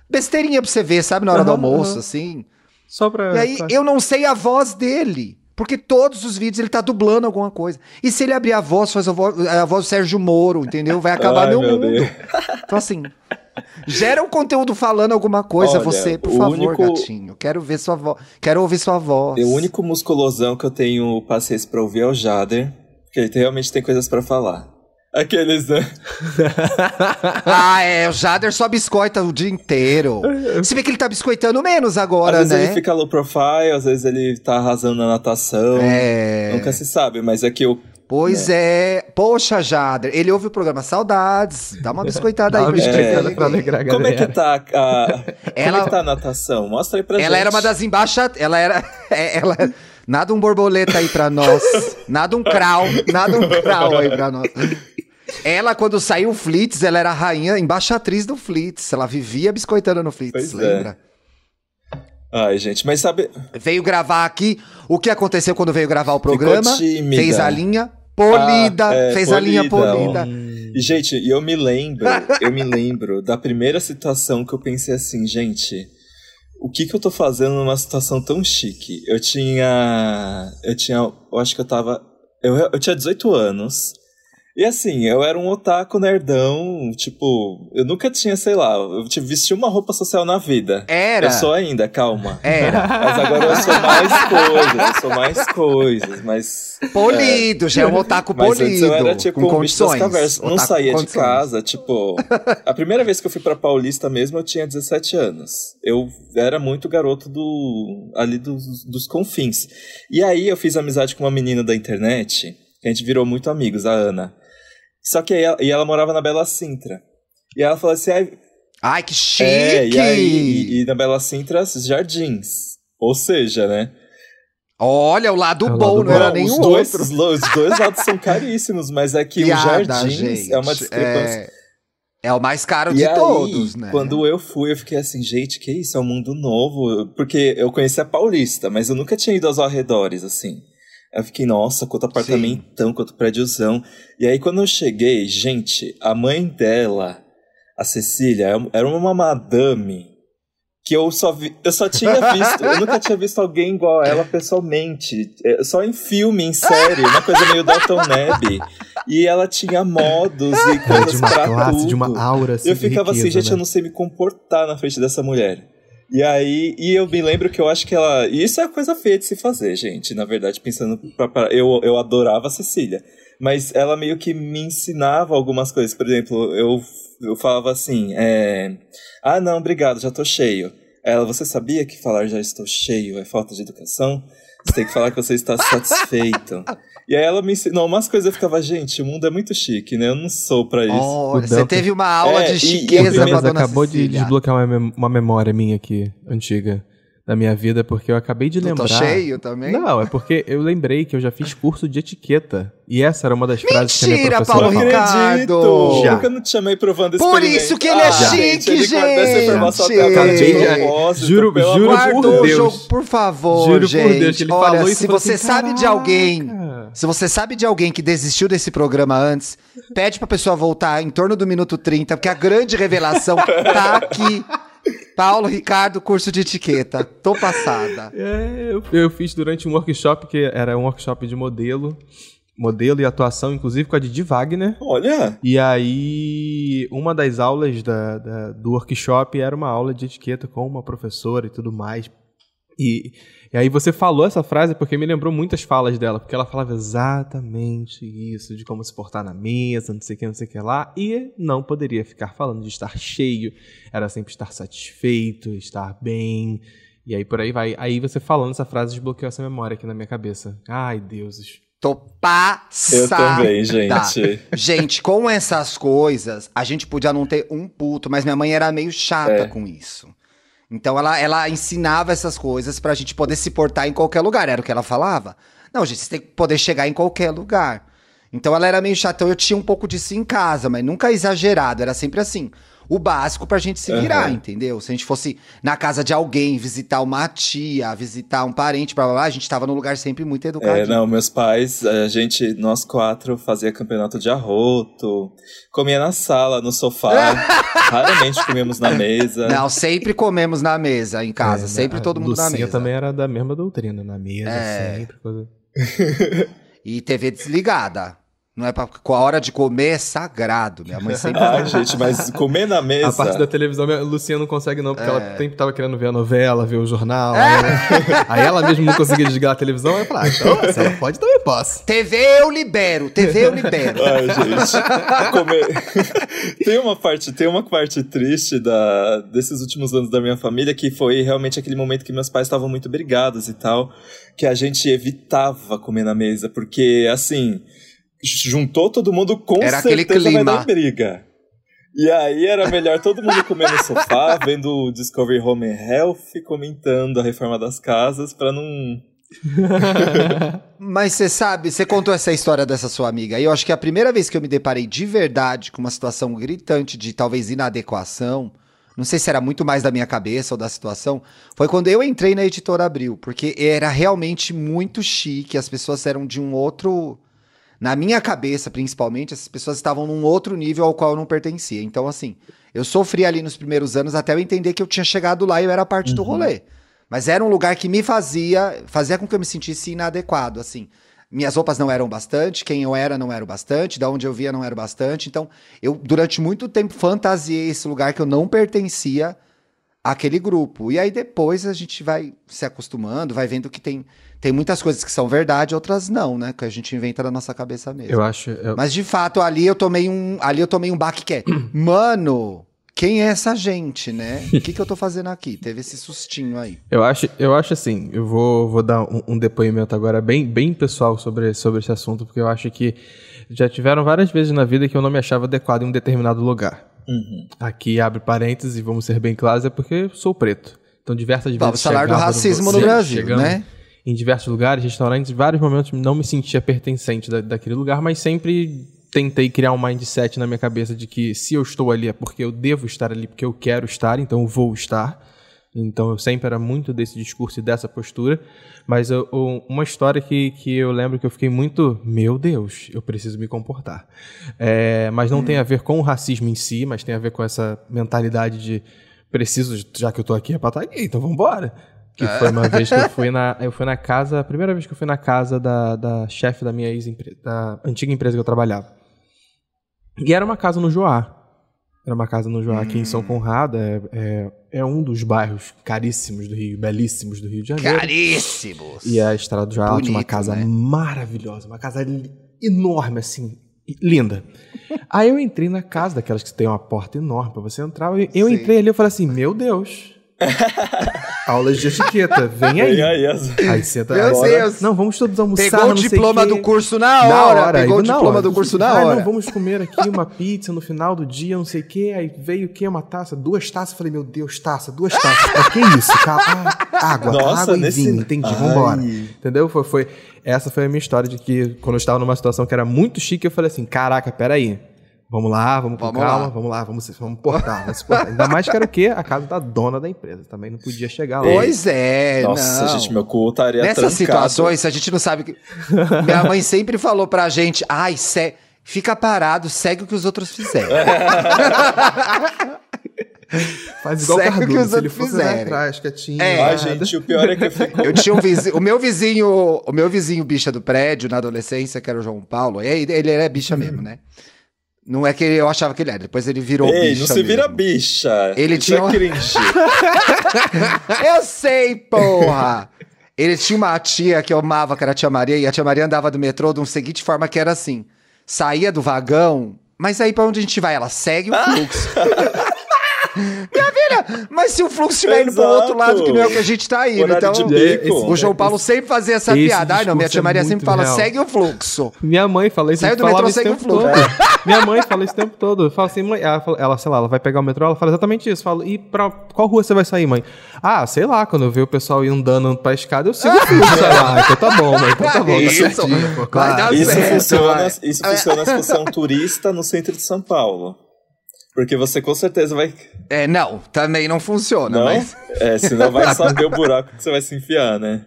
S2: Besteirinha pra você ver, sabe, na hora do
S3: Aham,
S2: almoço,
S3: aham.
S2: assim.
S3: Só pra.
S2: E aí,
S3: pra-
S2: eu não sei a voz dele. Porque todos os vídeos ele tá dublando alguma coisa. E se ele abrir a voz, faz a voz, a voz do Sérgio Moro, entendeu? Vai acabar <laughs>
S1: Ai,
S2: meu,
S1: meu
S2: mundo.
S1: Deus.
S2: Então, assim. Gera um conteúdo falando alguma coisa,
S1: Olha,
S2: você, por favor,
S1: único-
S2: gatinho. Quero ver sua voz. Quero ouvir sua voz.
S1: o único musculosão que eu tenho paciência pra ouvir é o Jader, porque ele realmente tem coisas pra falar. Aqueles, né? <laughs>
S2: Ah, é, o Jader só biscoita o dia inteiro. Você vê que ele tá biscoitando menos
S1: Às
S2: agora,
S1: vezes
S2: né?
S1: ele fica low profile, às vezes ele tá arrasando na natação.
S2: É.
S1: Nunca se sabe, mas é que eu.
S2: Pois é. Poxa, Jader, ele ouve o programa Saudades. Dá uma biscoitada aí
S3: Dá uma
S2: pra gente ver.
S3: pra alegrar a
S1: Como é que tá a.
S2: Ela- <laughs>
S1: Como é que tá a natação? Mostra aí pra gente.
S2: Ela era uma das embaixadoras. Ela era. <laughs> é, ela... Nada um borboleta aí pra nós. Nada um crau. Nada um crau aí pra nós. Ela, quando saiu o Flitz, ela era a rainha, embaixatriz do Flitz. Ela vivia biscoitando no Flitz,
S1: Pois é.
S2: lembra?
S1: Ai, gente, mas sabe.
S2: Veio gravar aqui. O que aconteceu quando veio gravar o programa? Fez a linha polida.
S1: Ah, é,
S2: fez a linha
S1: polida.
S2: polida.
S1: E, gente, eu me lembro, eu me lembro da primeira situação que eu pensei assim, gente, o que que eu tô fazendo numa situação tão chique? Eu tinha. Eu tinha. Eu acho que eu tava. Eu, eu tinha 18 anos. E assim, eu era um otaku nerdão, tipo, eu nunca tinha, sei lá, eu tive, vesti uma roupa social na vida.
S2: Era.
S1: Eu sou ainda, calma.
S2: Era.
S1: Mas agora eu sou mais coisas, eu sou mais coisas, mas.
S2: Polido, já é um otaku
S1: Mas antes
S2: polido.
S1: eu era tipo
S2: com
S1: um
S2: condições.
S1: cavernas. Não saía de casa, tipo. A primeira vez que eu fui pra Paulista mesmo, eu tinha 17 anos. Eu era muito garoto do. ali dos, dos confins. E aí eu fiz amizade com uma menina da internet, que a gente virou muito amigos, a Ana. Só que aí ela, e ela morava na Bela Sintra. E ela falou assim: "Ai,
S2: Ai, que chique!
S1: é, e aí, e, e na Bela Sintra, jardins. Ou seja, né?
S2: Olha, o lado
S3: É o
S2: bom,
S3: lado
S2: não era
S1: Não,
S2: nenhum
S1: os dois,
S2: outro.
S1: os dois lados são <laughs> caríssimos, mas é que o
S2: Piada,
S1: jardins
S2: gente.
S1: é uma discrepância.
S2: É, é o mais caro
S1: E
S2: de
S1: aí,
S2: todos, né?
S1: quando eu fui, eu fiquei assim, gente, que isso? É um mundo novo. Porque eu conhecia Paulista, mas eu nunca tinha ido aos arredores, assim. Eu fiquei, nossa, quanto apartamentão, quanto prédiozão. E aí, quando eu cheguei, gente, a mãe dela, a Cecília, era uma madame que eu só vi, eu só tinha <laughs> visto, eu nunca tinha visto alguém igual a ela pessoalmente, É, só em filme, em série, uma coisa meio Dalton Neb. E ela tinha modos e
S3: É, de
S1: coisas
S3: uma
S1: pra
S3: classe,
S1: tudo.
S3: de uma aura assim,
S1: eu
S3: de
S1: ficava assim,
S3: riqueza,
S1: gente,
S3: né?
S1: eu não sei me comportar na frente dessa mulher. E aí, e eu me lembro que eu acho que ela. E isso é coisa feia de se fazer, gente. Na verdade, pensando. Pra, pra- eu, eu adorava a Cecília. Mas ela meio que me ensinava algumas coisas. Por exemplo, eu, eu falava assim: é, Ah, não, obrigado, já tô cheio. Ela, você sabia que falar já estou cheio é falta de educação? Você tem que falar que você está satisfeito. <laughs> E aí ela me ensinou umas coisas, eu ficava, gente, o mundo é muito chique, né? Eu não sou pra isso.
S2: Olha,
S3: O
S2: você teve uma aula
S1: É,
S2: de
S1: e- e a
S2: chiqueza com a
S3: Mas
S2: dona
S3: acabou de
S2: Cecília.
S3: desbloquear uma, mem- uma memória minha aqui, antiga. Da minha vida, porque eu acabei de
S2: Tu
S3: lembrar.
S2: Tô cheio também?
S3: Não, é porque eu lembrei que eu já fiz curso de etiqueta. E essa era uma das frases que a minha
S2: Mentira,
S3: professora
S2: Paulo
S1: Não
S3: falava.
S2: Ricardo.
S1: acredito!
S3: Já.
S1: Por que eu não te chamei provando esse
S2: Por isso que ele é chique,
S1: essa informação
S2: gente.
S1: até
S3: Gente,
S1: propósito,
S3: juro- juro por
S2: Guardou o
S3: Deus.
S2: jogo, por favor,
S3: Juro por
S2: gente.
S3: Deus que ele
S2: Olha,
S3: falou isso,
S2: se
S3: eu falei
S2: você
S3: assim,
S2: sabe de alguém, se você sabe de alguém que desistiu desse programa antes, pede pra pessoa voltar em torno do minuto 30, porque a grande revelação tá aqui. Paulo Ricardo, curso de etiqueta. Tô passada.
S3: É, eu, eu fiz durante um workshop que era um workshop de modelo. Modelo e atuação, inclusive com a Didi Wagner.
S1: Olha,
S3: E aí, uma das aulas da, da- do workshop era uma aula de etiqueta com uma professora e tudo mais. E, e aí você falou essa frase porque me lembrou muitas falas dela, porque ela falava exatamente isso, de como se portar na mesa, não sei o que, não sei o que lá, e não poderia ficar falando de estar cheio, era sempre estar satisfeito, estar bem, e aí por aí vai. Aí você falando essa frase desbloqueou essa memória aqui na minha cabeça. Ai, deuses.
S2: Tô passada.
S1: eu também, gente.
S2: Gente, com essas coisas, a gente podia não ter um puto, mas minha mãe era meio chata
S1: É.
S2: com isso. Então ela, ela ensinava essas coisas pra gente poder se portar em qualquer lugar. Era o que ela falava. Não, gente, você tem que poder chegar em qualquer lugar. Então ela era meio chata. Eu tinha um pouco disso em casa, mas nunca exagerado. Era sempre assim. O básico pra gente se virar,
S1: Aham.
S2: entendeu? Se a gente fosse na casa de alguém, visitar uma tia, visitar um parente, blá blá blá, a gente tava num lugar sempre muito educado.
S1: É, não, meus pais, a gente, nós quatro, fazia campeonato de arroto, comia na sala, no sofá, <laughs> raramente comíamos na mesa.
S2: Não, sempre comemos na mesa em casa,
S3: É,
S2: sempre todo mundo na
S3: Lucinha
S2: mesa.
S3: também era da mesma doutrina, na mesa,
S2: É.
S3: sempre. Coisa... <laughs>
S2: E TV desligada. Não é pra. Com a hora de comer é sagrado. Minha mãe sempre
S1: Ai,
S2: fala.
S1: gente, mas comer na mesa.
S3: A parte da televisão, a Lucinha não consegue não, porque
S2: É.
S3: ela sempre tava querendo ver a novela, ver o jornal. Aí, ela, aí ela mesmo não conseguia desligar a televisão, aí eu falei, ah, então, <laughs> se ela pode, também posso.
S2: TV eu libero, TV eu libero.
S1: Ai, gente. Comer... <laughs> tem uma parte, tem uma parte triste da, desses últimos anos da minha família que foi realmente aquele momento que meus pais estavam muito brigados e tal, que a gente evitava comer na mesa, porque assim, juntou todo mundo com
S2: Era aquele
S1: certeza vai
S2: clima.
S1: dar briga. E aí era melhor todo mundo comer no sofá, <laughs> vendo o Discovery Home and Health, comentando a reforma das casas, pra não <laughs>
S2: Mas você sabe, você contou essa história dessa sua amiga. E eu acho que a primeira vez que eu me deparei de verdade com uma situação gritante de talvez inadequação, não sei se era muito mais da minha cabeça ou da situação, foi quando eu entrei na editora Abril, porque era realmente muito chique, as pessoas eram de um outro. Na minha cabeça, principalmente, essas pessoas estavam num outro nível ao qual eu não pertencia. Então, assim, eu sofri ali nos primeiros anos até eu entender que eu tinha chegado lá e eu era parte do rolê. Mas era um lugar que me fazia, fazia com que eu me sentisse inadequado, assim. Minhas roupas não eram bastante, quem eu era não era o bastante, da onde eu via não era o bastante. Então, eu durante muito tempo fantasiei esse lugar que eu não pertencia àquele grupo. E aí depois a gente vai se acostumando, vai vendo que tem, tem muitas coisas que são verdade, outras não, né? Que a gente inventa da nossa cabeça mesmo.
S3: Eu acho. eu-
S2: Mas de fato, ali eu tomei um, ali eu tomei um baque que é, <clears throat> mano, quem é essa gente, né? O que, que eu tô fazendo aqui? Teve esse sustinho aí.
S3: Eu acho, eu acho assim, eu vou, vou dar um, um depoimento agora bem, bem pessoal sobre, sobre esse assunto, porque eu acho que já tiveram várias vezes na vida que eu não me achava adequado em um determinado lugar.
S1: Uhum.
S3: Aqui abre parênteses e vamos ser bem claros, é porque eu sou preto. Então, diversas
S2: Vamos
S3: vezes.
S2: falar do racismo no
S3: Sim,
S2: Brasil, né?
S3: Em diversos lugares, restaurantes, em vários momentos não me sentia pertencente da, daquele lugar, mas sempre tentei criar um mindset na minha cabeça de que se eu estou ali é porque eu devo estar ali, porque eu quero estar, então eu vou estar. Então eu sempre era muito desse discurso e dessa postura. Mas eu- uma história que, que eu lembro que eu fiquei muito, meu Deus, eu preciso me comportar. É, mas não tem a ver com o racismo em si, mas tem a ver com essa mentalidade de preciso, já que eu tô aqui é pra estar aqui, então vamos embora. Que foi uma vez que eu fui na, eu fui na casa, a primeira vez que eu fui na casa da, da chefe da minha ex-empresa, da antiga empresa que eu trabalhava. E era uma casa no Joá. Era uma casa no Joá aqui em São Conrado. É, é, é um dos bairros caríssimos do Rio, belíssimos do Rio de Janeiro.
S2: Caríssimos!
S3: E a Estrada do ela tinha uma casa
S2: né?
S3: maravilhosa, uma casa enorme, assim, linda. <laughs> Aí eu entrei na casa, daquelas que tem uma porta enorme pra você entrar. Eu, eu entrei ali e falei assim: Meu Deus. <laughs> Aulas de etiqueta, vem aí.
S1: E aí, as...
S3: Aí senta
S2: Meu
S3: agora-
S2: Deus.
S3: Não, vamos todos almoçar.
S2: Pegou o diploma do curso na hora. Pegou o
S3: aí, na
S2: diploma
S3: hora.
S2: do curso na
S3: Ah,
S2: hora.
S3: não, vamos comer aqui uma pizza no final do dia, não sei o quê. Aí veio o quê? Uma taça, duas taças. Falei, meu Deus, taça, duas taças. Pra que isso? Ah, água,
S1: Nossa,
S3: água e
S1: nesse-
S3: vinho. Entendi,
S1: Ai.
S3: vambora. Entendeu? Foi, foi, essa foi a minha história de que quando eu estava numa situação que era muito chique, eu falei assim, caraca, peraí. Vamos lá, vamos com
S2: Vamos
S3: calma,
S2: lá.
S3: vamos lá, vamos, vamos portar, vamos portar. Ainda mais que era o quê? A casa da dona da empresa. Também não podia chegar lá.
S2: Pois é,
S1: Nossa,
S2: não.
S1: gente, meu cu estaria
S2: Nessas
S1: trancado.
S2: situações, a gente não sabe. que- Minha mãe sempre falou pra gente: ai, se... fica parado, segue o que os outros fizeram. <laughs>
S3: Faz igual o
S2: Segue o que
S3: Cardoso,
S2: os
S3: se ele
S2: outros fizerem.
S3: atrás, quietinho.
S2: É.
S1: Ai, gente, o pior é que eu fico...
S2: Eu tinha um vizinho, o meu vizinho, o meu vizinho bicha do prédio na adolescência, que era o João Paulo, e ele, ele era bicha mesmo, né? Não é que eu achava que ele era, depois ele virou
S1: Ei,
S2: bicha
S1: não se vira
S2: mesmo.
S1: bicha.
S2: Ele
S1: Isso
S2: tinha
S1: é
S2: uma-
S1: cringe. <laughs>
S2: Eu sei, porra! Ele tinha uma tia que eu amava, que era a tia Maria, e a tia Maria andava do metrô de uma seguinte forma que era assim: saía do vagão, mas aí pra onde a gente vai? Ela segue o fluxo. <laughs> Minha mas se o fluxo estiver indo pro outro lado, que não é o que a gente tá indo, então. O João Paulo sempre fazia essa
S3: Esse
S2: piada. Ai, não, minha tia
S3: é
S2: Maria sempre fala,
S3: real.
S2: segue o fluxo.
S3: Minha mãe fala isso,
S2: Saiu do metrô, segue o fluxo.
S3: todo. <laughs> Minha mãe fala isso o tempo todo. Eu falo assim, mãe, ela, fala- ela, sei lá, ela vai pegar o metrô, ela fala exatamente isso. Fala, e pra qual rua você vai sair, mãe? Ah, sei lá, quando eu ver o pessoal ir andando pra escada, eu sigo o fluxo, <laughs> sei lá. Então tá bom, mãe, então tá bom, tá
S2: Isso.
S3: certinho,
S1: funciona, isso funciona se você é um turista no centro de São Paulo. Porque você com certeza vai.
S2: É, não, também não funciona,
S1: Não?
S2: mas.
S1: É, senão vai <laughs> saber o buraco que você vai se enfiar, né?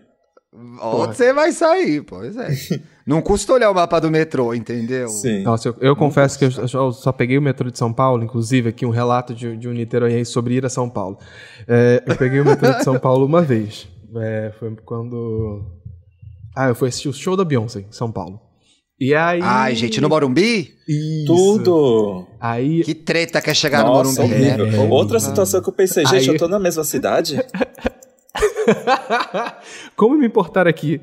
S2: Onde você vai sair, pois é. <laughs> Não custa olhar o mapa do metrô, entendeu?
S1: Sim.
S3: Nossa, eu, eu confesso que eu, eu só peguei o metrô de São Paulo, inclusive aqui um relato de, de um niteroiense sobre ir a São Paulo. É, eu peguei o metrô de São Paulo uma vez. É, foi quando... Ah, eu fui assistir o show da Beyoncé em São Paulo. E aí...
S2: Ai, gente, no Morumbi?
S3: Isso.
S1: Tudo!
S3: Aí...
S2: Que treta quer chegar
S1: Nossa,
S2: no Morumbi, né?
S1: Outra situação que eu pensei, gente,
S3: Aí-
S1: eu tô na mesma cidade? <laughs>
S3: Como me importar aqui?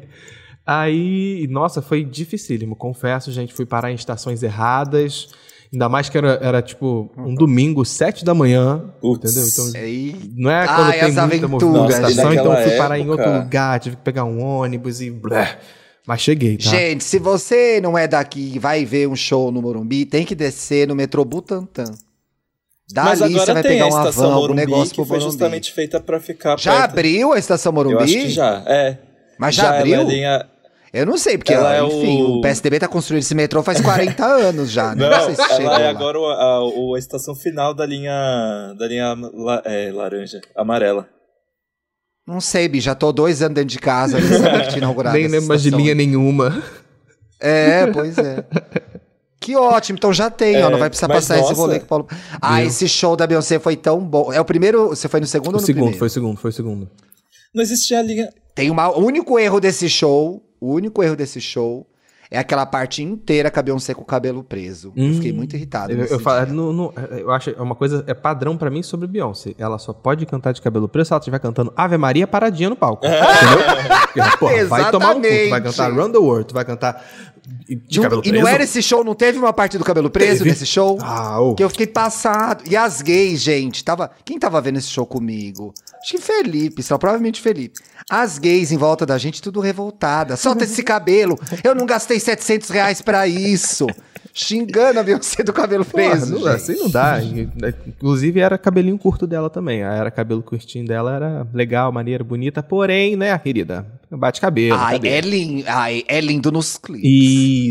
S3: Aí, nossa, foi dificílimo, confesso, gente. Fui parar em estações erradas. Ainda mais que era, era tipo um domingo, sete da manhã.
S1: Putz.
S3: Entendeu? Então,
S2: Aí,
S3: não é quando
S2: Ai,
S3: tem muita
S2: aventuras.
S3: movimentação,
S1: Nossa,
S3: então fui parar em outro
S1: época-
S3: lugar, tive que pegar um ônibus e. blé. Mas cheguei, tá?
S2: Gente, se você não é daqui e vai ver um show no Morumbi, tem que descer no metrô Butantã.
S1: Mas
S2: Dali você
S1: agora
S2: vai
S1: tem
S2: pegar
S1: a
S2: uma
S1: estação
S2: van, um
S1: Morumbi
S2: negócio
S1: que foi
S2: Morumbi.
S1: justamente feita pra ficar
S2: Já
S1: perto.
S2: abriu a estação Morumbi?
S1: Eu acho que já, é.
S2: Mas já
S1: ela
S2: abriu?
S1: é linha...
S2: Eu não sei, porque,
S1: Ela é
S2: enfim,
S1: o-
S2: o... PSDB tá construindo esse metrô faz 40 <laughs> anos já, né?
S1: Não,
S2: Não sei se chegou
S1: ela é
S2: lá.
S1: agora o- a, o- a estação final da linha da linha la- é, laranja, amarela.
S2: Não sei, Bi, já tô dois anos dentro de casa, que tinha inaugurado <laughs>
S3: Nem lembro mais de linha nenhuma.
S2: É, pois é. <laughs> Que ótimo, então já tem, ó,
S1: É,
S2: não vai precisar passar esse
S1: nossa.
S2: rolê que o Paulo... Ah,
S3: Viu?
S2: esse show da Beyoncé foi tão bom. É o primeiro, você foi no segundo
S3: O
S2: ou no
S3: segundo,
S2: primeiro?
S3: foi o segundo, foi o segundo.
S1: Não existia a linha.
S2: Tem uma, o único erro desse show, o único erro desse show é aquela parte inteira com a Beyoncé com o cabelo preso. eu
S3: Hum.
S2: fiquei muito irritado.
S3: Eu, eu, falo, no- no- eu acho é uma coisa, é padrão pra mim sobre Beyoncé. Ela só pode cantar de cabelo preso se ela estiver cantando Ave Maria paradinha no palco. <laughs> Entendeu? Porra, vai tomar no cu. Tu vai cantar Run the World, tu vai cantar de
S2: Não-
S3: cabelo
S2: e
S3: preso.
S2: não era esse show, não teve uma parte do cabelo preso
S3: Teve.
S2: nesse show?
S3: Ah, ô.
S2: Que eu fiquei passado. E as gays, gente, tava. Quem tava vendo esse show comigo? Acho que Felipe, só provavelmente Felipe. As gays em volta da gente, tudo revoltada. Solta esse cabelo. Eu não gastei 700 reais pra isso. Xingando a Beyoncé do cabelo
S3: Porra,
S2: preso.
S3: não,
S2: gente.
S3: assim não dá. Inclusive era cabelinho curto dela também. Era cabelo curtinho dela, era legal, maneiro, bonita. Porém, né, querida? Bate cabelo.
S2: Ai,
S3: cabelo.
S2: é lindo. Ai, é lindo nos clipes.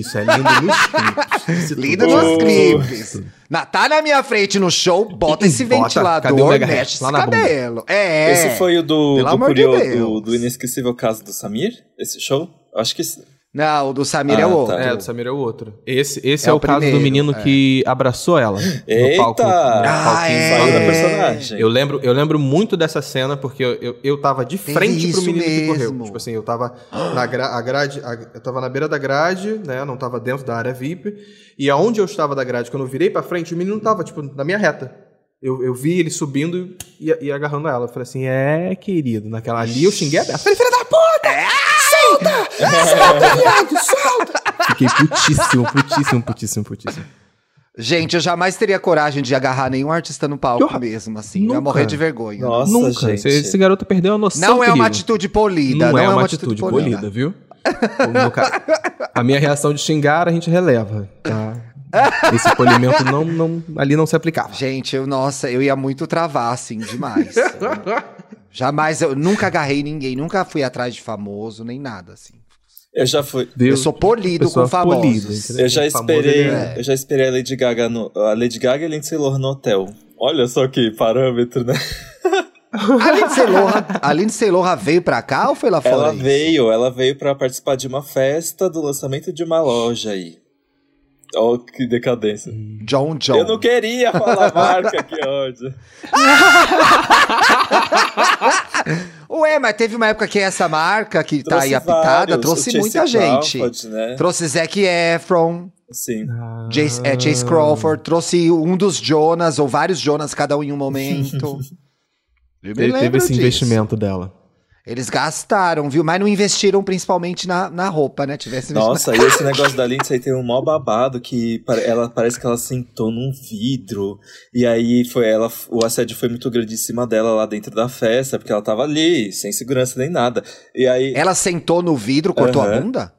S3: Isso, é lindo nos <laughs> clipes.
S2: Lindo
S3: tudo.
S2: nos
S1: Oh.
S2: clipes. Na, tá na minha frente no show, bota esse
S3: Bota,
S2: ventilador, mexe esse
S3: bunda.
S2: cabelo. É.
S1: Esse foi o do, do,
S2: de
S1: do, do inesquecível caso do Samir? Esse show? Acho que sim.
S2: Não, o do Samir
S1: Ah,
S2: é o
S1: tá.
S2: outro.
S3: É, do Samir é o outro. Esse, esse
S2: É
S3: é,
S2: o
S3: o caso
S2: primeiro,
S3: do menino
S2: é.
S3: que abraçou ela. No
S1: Eita!
S3: palco. No
S2: Ah,
S3: palquinho
S2: é.
S1: da personagem.
S3: Eu lembro, eu lembro muito dessa cena porque eu, eu, eu tava de frente pro menino que correu.
S2: mesmo.
S3: Tipo assim, eu tava na gra a grade, a- eu tava na beira da grade, né? Não tava dentro da área VIP. E aonde eu estava da grade, quando eu virei pra frente, o menino tava, tipo, na minha reta. Eu, eu vi ele subindo e, e agarrando ela. Eu falei assim, é, querido, naquela ali eu xinguei a beça. Falei, filha da puta! Solta! Solta, viado, solta! Fiquei putíssimo, putíssimo, putíssimo, putíssimo.
S2: Gente, eu jamais teria coragem de agarrar nenhum artista no palco
S3: horror.
S2: mesmo, assim. Eu ia
S3: Nunca.
S2: morrer de vergonha.
S1: Nossa,
S3: Nunca.
S1: gente.
S3: Esse, esse garoto perdeu a noção.
S2: Não é uma atitude polida.
S3: Não, é, uma atitude polida, viu? O meu ca- A minha reação de xingar a gente releva, tá? Esse polimento não, não, ali não se aplicava.
S2: Gente, eu, nossa, eu ia muito travar, assim, demais. <laughs> Jamais, eu nunca agarrei ninguém, nunca fui atrás de famoso, nem nada, assim.
S1: Eu já fui.
S2: Eu
S3: Deus,
S2: sou polido com famosos.
S3: entendeu?
S1: Eu já esperei,
S3: é-
S1: eu já esperei a Lady Gaga no, a Lady Gaga e a Lindsay Lohan no hotel. Olha só que parâmetro, né?
S2: A Lindsay Lohan, a Lindsay Lohan veio pra cá ou foi lá fora?
S1: Ela
S2: isso?
S1: veio, ela veio pra participar de uma festa do lançamento de uma loja aí. Ó, que decadência.
S2: John John.
S1: Eu não queria falar a marca, que ódio. <laughs>
S2: Ué, mas teve uma época que essa marca que tá aí
S1: Trouxe
S2: apitada
S1: vários,
S2: trouxe muita gente.
S1: Crawford, né?
S2: Trouxe Zac Efron,
S1: Sim.
S3: Ah.
S2: Chase, é, Chase Crawford, trouxe um dos Jonas, ou vários Jonas, cada um em um momento. Eu <laughs> me
S3: Ele teve esse
S2: disso.
S3: investimento dela.
S2: Eles gastaram, viu? Mas não investiram principalmente na, na roupa, né? Tivesse
S1: Nossa, e <laughs> esse negócio da Lindsay tem um mó babado que ela parece que ela sentou num vidro. E aí foi ela, o assédio foi muito grande em cima dela lá dentro da festa, porque ela tava ali, sem segurança nem nada. E aí,
S2: Ela sentou no vidro, cortou a
S1: Aham.
S2: bunda?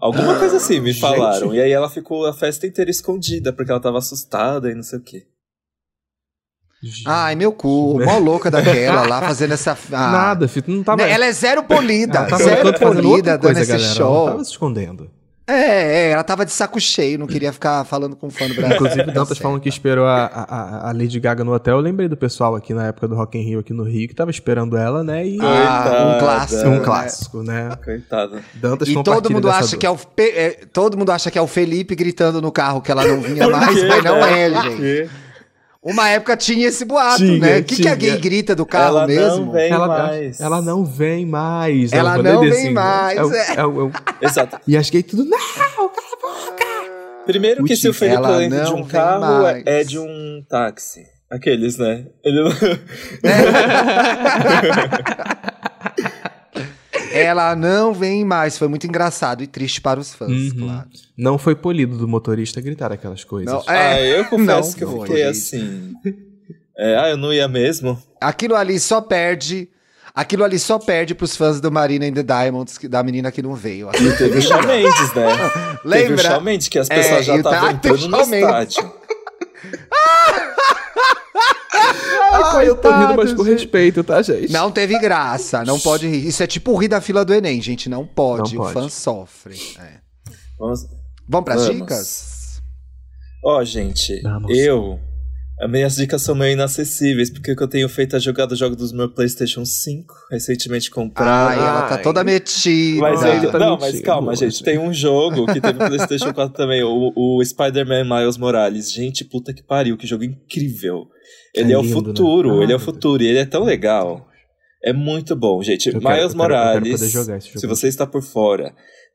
S1: alguma coisa assim me <gasps>
S3: Gente.
S1: falaram. E aí ela ficou a festa inteira escondida, porque ela tava assustada e não sei o quê.
S2: Ai, meu cu, mó louca daquela lá fazendo essa. <laughs> ah.
S3: Nada, filho, não tava.
S2: Ela é zero polida,
S3: ela
S2: zero polida
S3: outra coisa,
S2: dando esse
S3: galera. Ela
S2: show.
S3: tava se escondendo.
S2: É, é, ela tava de saco cheio, não queria ficar falando com fã do Brasil.
S3: Inclusive,
S2: Tá
S3: Dantas
S2: certo.
S3: falando que esperou a, a, a Lady Gaga no hotel. Eu lembrei do pessoal aqui na época do Rock in Rio, aqui no Rio, que tava esperando ela, né? E
S2: Ah, um clássico.
S3: um
S2: né?
S3: clássico, né?
S1: Coitada.
S3: Dantas
S2: E todo mundo acha
S3: dor.
S2: que é o Pe- é, todo mundo acha que é o Felipe gritando no carro que ela não vinha mais, mas não
S1: né?
S2: é, gente. Uma época tinha esse boato,
S3: Tinha,
S2: né? O que, que a gay grita do carro
S1: Ela
S2: mesmo?
S1: não vem
S3: ela,
S1: mais.
S3: ela não vem mais.
S2: Ela
S3: É
S2: não vem
S3: né?
S2: mais,
S3: É
S2: é.
S3: é o- é o-
S1: Exato.
S3: E as gays tudo. Não!
S1: Primeiro que se o Felipe
S2: ela
S1: lembra de um carro, é-
S2: mais.
S1: é de um táxi. Aqueles, né? Ele. <laughs> <laughs>
S2: Ela não vem mais. Foi muito engraçado e triste para os fãs,
S3: Uhum.
S2: claro.
S3: Não foi polido do motorista gritar aquelas coisas.
S2: Não,
S1: ah,
S2: é,
S1: eu confesso
S2: não
S1: que eu
S2: foi,
S1: fiquei
S2: gente.
S1: assim. É, ah, eu não ia mesmo.
S2: Aquilo ali só perde. Aquilo ali só perde pros fãs do Marina and the Diamonds, que- da menina que não veio. Aquilo
S1: Teve o Shawn Mendes, né? <laughs> Teve o
S2: Lembra?
S1: Shawn Mendes, que as
S2: É,
S1: pessoas já
S2: e tá-
S1: estavam entrando no estádio. <laughs>
S3: Ah, eu tô rindo, mas com
S2: gente.
S3: respeito, tá, gente?
S2: Não teve graça, não pode rir. Isso é tipo rir da fila do Enem, gente. Não pode,
S3: Não
S2: o
S3: pode.
S2: fã sofre. É.
S1: Vamos.
S2: Vamos pras
S1: Vamos.
S2: dicas?
S1: Ó, gente,
S3: Vamos.
S1: eu. As minhas dicas são meio inacessíveis, porque o que eu tenho feito é jogar o jogo dos meus PlayStation 5, recentemente comprado.
S2: Ai, ela tá toda metida.
S1: Mas aí,
S3: tá
S1: não,
S3: mentindo,
S1: mas calma,
S3: hoje.
S1: gente. Tem um jogo que teve no PlayStation 4 também, o, o Spider-Man Miles Morales. Gente, puta que pariu, que jogo incrível.
S3: Que
S1: ele é, o
S3: lindo, né?
S1: futuro,
S3: Ah,
S1: ele é o
S3: meu Deus.
S1: futuro, e ele é tão legal. É muito bom, gente.
S3: Eu quero-
S1: Miles
S3: eu quero- eu quero
S1: Morales,
S3: esse jogo.
S1: se você está por fora,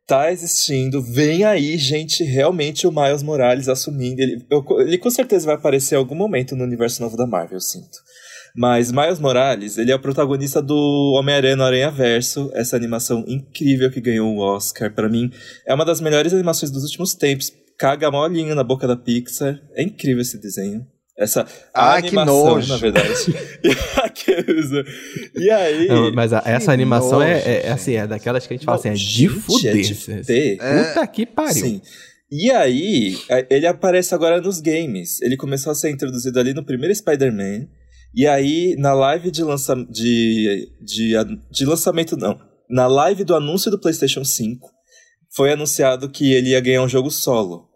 S1: tá existindo, vem aí, gente, realmente o Miles Morales assumindo. Ele, eu- ele com certeza vai aparecer em algum momento no universo novo da Marvel, eu sinto. Mas Miles Morales, ele é o protagonista do Homem-Aranha no Aranha Verso, essa animação incrível que ganhou o Oscar. Pra mim, é uma das melhores animações dos últimos tempos. Caga molinho na boca da Pixar. É incrível esse desenho. Essa
S2: que
S1: animação,
S2: nojo.
S1: na verdade. E <laughs> aqueles- e aí.
S3: Não, mas a- essa animação é,
S2: nojo,
S3: é- é assim, é daquelas que a gente fala assim, é de fuder.
S1: é de fuder.
S3: Puta que pariu.
S1: Sim. E aí, a- ele aparece agora nos games. Ele começou a ser introduzido ali no primeiro Spider-Man. E aí, na live de, lança de, de, de lançamento, não. Na live do anúncio do PlayStation 5, foi anunciado que ele ia ganhar um jogo solo.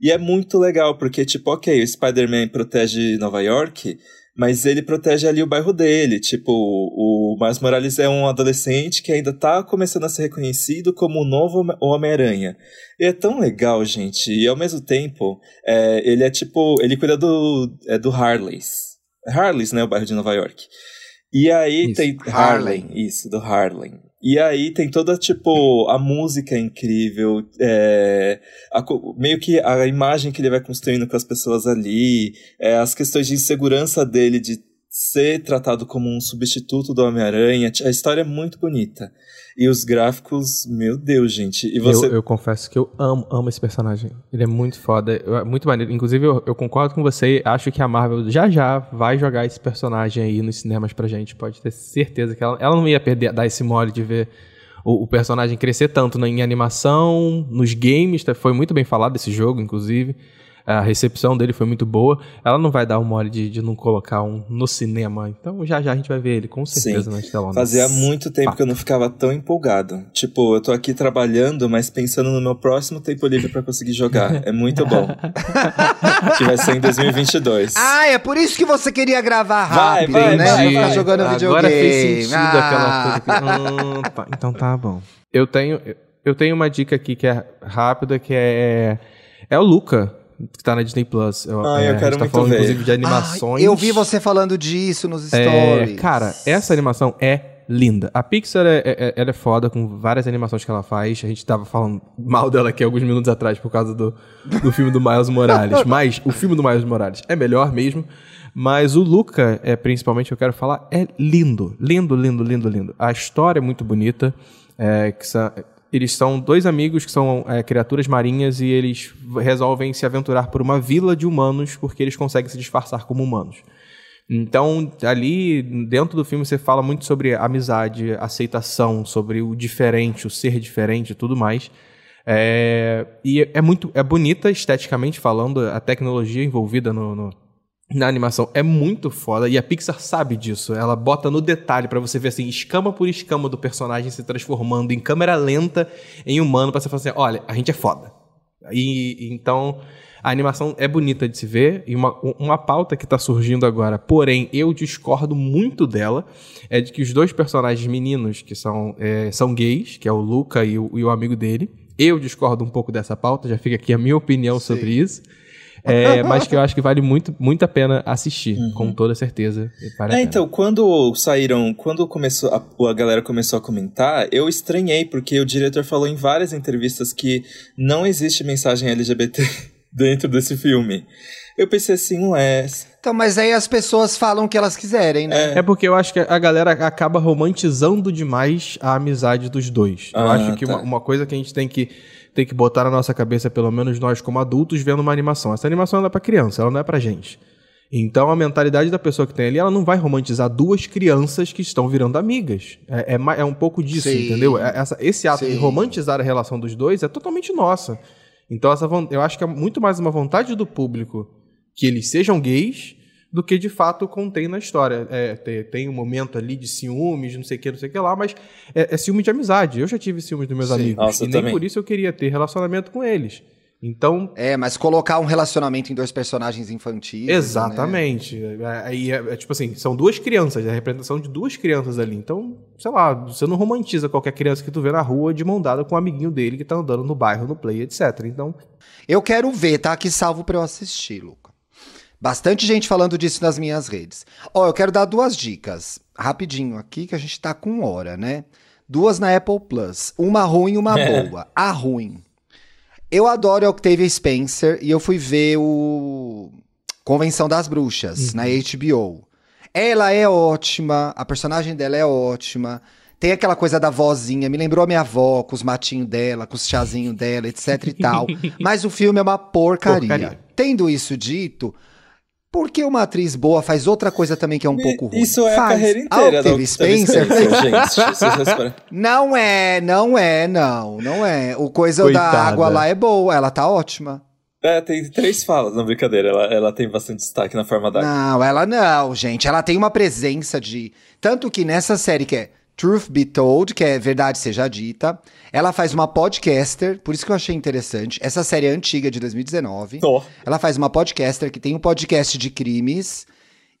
S1: E é muito legal, porque, tipo, ok, o Spider-Man protege Nova York, mas ele protege ali o bairro dele. Tipo, o Miles Morales é um adolescente que ainda tá começando a ser reconhecido como o novo Home- Homem-Aranha. E é tão legal, gente. E ao mesmo tempo, é, ele é tipo. Ele cuida do, é, do Harleys. Harleys, né? O bairro de Nova York. E aí
S3: Isso,
S1: tem.
S2: Harlem.
S1: Harlem. Isso, do Harlem. E aí tem toda, tipo, a música é incrível, é, a meio que a imagem que ele vai construindo com as pessoas ali, é, as questões de insegurança dele de ser tratado como um substituto do Homem-Aranha. A história é muito bonita. E os gráficos, meu Deus, gente. E você...
S3: eu, eu confesso que eu amo, amo esse personagem. Ele é muito foda, é muito maneiro. Inclusive, eu, eu, concordo com você. Acho que a Marvel já já vai jogar esse personagem aí nos cinemas pra gente. Pode ter certeza que ela, ela não ia perder, dar esse mole de ver o, o personagem crescer tanto em animação, nos games. Tá, foi muito bem falado desse jogo, inclusive a recepção dele foi muito boa. Ela não vai dar o mole de, de não colocar um no cinema. Então já já a gente vai ver ele, com certeza, Sim. na telonas.
S1: Fazia muito tempo que eu não ficava tão empolgado. Tipo, eu tô aqui trabalhando, mas pensando no meu próximo tempo livre para conseguir jogar. É muito bom. que vai ser em 2022.
S2: Ah, é por isso que você queria gravar rápido, vai, vai, né? Vai,
S3: vai, jogando Agora videogame. Agora fez sentido ah. aquela coisa que... hum, tá, então tá bom. Eu tenho, eu tenho uma dica aqui que é rápida, que é... É o Luca, que tá na Disney Plus.
S1: Eu, ah, é, eu quero tá muito falando, ver. inclusive,
S3: de animações.
S2: eu vi você falando disso nos é, stories.
S3: É, cara, essa animação é linda. A Pixar é, é, ela é foda com várias animações que ela faz. A gente tava falando mal dela aqui alguns minutos atrás por causa do, do filme do Miles Morales. <laughs> Mas o filme do Miles Morales é melhor mesmo. Mas o Luca, é, principalmente, eu quero falar, é lindo. Lindo, lindo, lindo, lindo. A história é muito bonita. É, que eles são dois amigos que são é, criaturas marinhas e eles resolvem se aventurar por uma vila de humanos porque eles conseguem se disfarçar como humanos. Então, ali dentro do filme você fala muito sobre amizade, aceitação, sobre o diferente, o ser diferente e tudo mais. É, e é muito é bonita esteticamente falando, a tecnologia envolvida no, no na animação é muito foda e a Pixar sabe disso. Ela bota no detalhe para você ver assim, escama por escama do personagem se transformando em câmera lenta em humano para você falar assim, olha, a gente é foda. E então a animação é bonita de se ver e uma, uma pauta que está surgindo agora, porém eu discordo muito dela, é de que os dois personagens meninos que são, é, são gays, que é o Luca e o, e o amigo dele, eu discordo um pouco dessa pauta, já fica aqui a minha opinião Sim. sobre isso. É, mas que eu acho que vale muito, muito a pena assistir, uhum. com toda certeza.
S1: é, então, quando saíram, quando começou a, a galera começou a comentar, eu estranhei, porque o diretor falou em várias entrevistas que não existe mensagem LGBT <laughs> dentro desse filme. Eu pensei assim, ué.
S2: Então, mas aí as pessoas falam o que elas quiserem, né?
S3: É, é porque eu acho que a galera acaba romantizando demais a amizade dos dois. Ah, eu acho que tá. uma, uma coisa que a gente tem que tem que botar na nossa cabeça, pelo menos nós como adultos, vendo uma animação. Essa animação é para criança, ela não é para gente. Então a mentalidade da pessoa que tem ali, ela não vai romantizar duas crianças que estão virando amigas. É, é, é um pouco disso, Sim. entendeu? É, essa, esse ato Sim. de romantizar a relação dos dois é totalmente nossa. Então essa, eu acho que é muito mais uma vontade do público que eles sejam gays do que de fato contém na história. É, tem, tem, um momento ali de ciúmes, não sei o que, não sei o que lá, mas é, é ciúme de amizade. Eu já tive ciúmes dos meus Sim, amigos. Nossa, e nem também. por isso eu queria ter relacionamento com eles. Então.
S2: É, mas colocar um relacionamento em dois personagens infantis.
S3: Né? Exatamente. Né? Aí é, é, tipo assim, são duas crianças, é a representação de duas crianças ali. Então, sei lá, você não romantiza qualquer criança que tu vê na rua de mão dada com um amiguinho dele que tá andando no bairro, no play, etc. Então.
S2: Eu quero ver, tá aqui salvo pra eu assistir, Luca. Bastante gente falando disso nas minhas redes. Ó, oh, eu quero dar duas dicas, rapidinho aqui, que a gente tá com hora, né? Duas na Apple Plus. Uma ruim e uma <laughs> é. boa. A ruim. Eu adoro a Octavia Spencer e eu fui ver o Convenção das Bruxas uhum. na HBO. Ela é ótima, a personagem dela é ótima. Tem aquela coisa da vozinha, me lembrou a minha avó, com os matinhos dela, com os chazinhos dela, etc e tal. <laughs> Mas o filme é uma porcaria. porcaria. Tendo isso dito, porque uma atriz boa faz outra coisa também que é um pouco ruim.
S1: Isso é
S2: faz.
S1: a carreira inteira
S2: da Spencer. gente. não é, não é, não, não é. O coisa Coitada. da água lá é boa, ela tá ótima.
S1: É, tem três falas, não brincadeira. Ela, ela tem bastante destaque na forma da.
S2: Não, ela não, gente. Ela tem uma presença de. Tanto que nessa série que é Truth Be Told, que é Verdade Seja Dita. Ela faz uma podcaster, por isso que eu achei interessante. Essa série é antiga, de 2019. Oh. Ela faz uma podcaster que tem um podcast de crimes.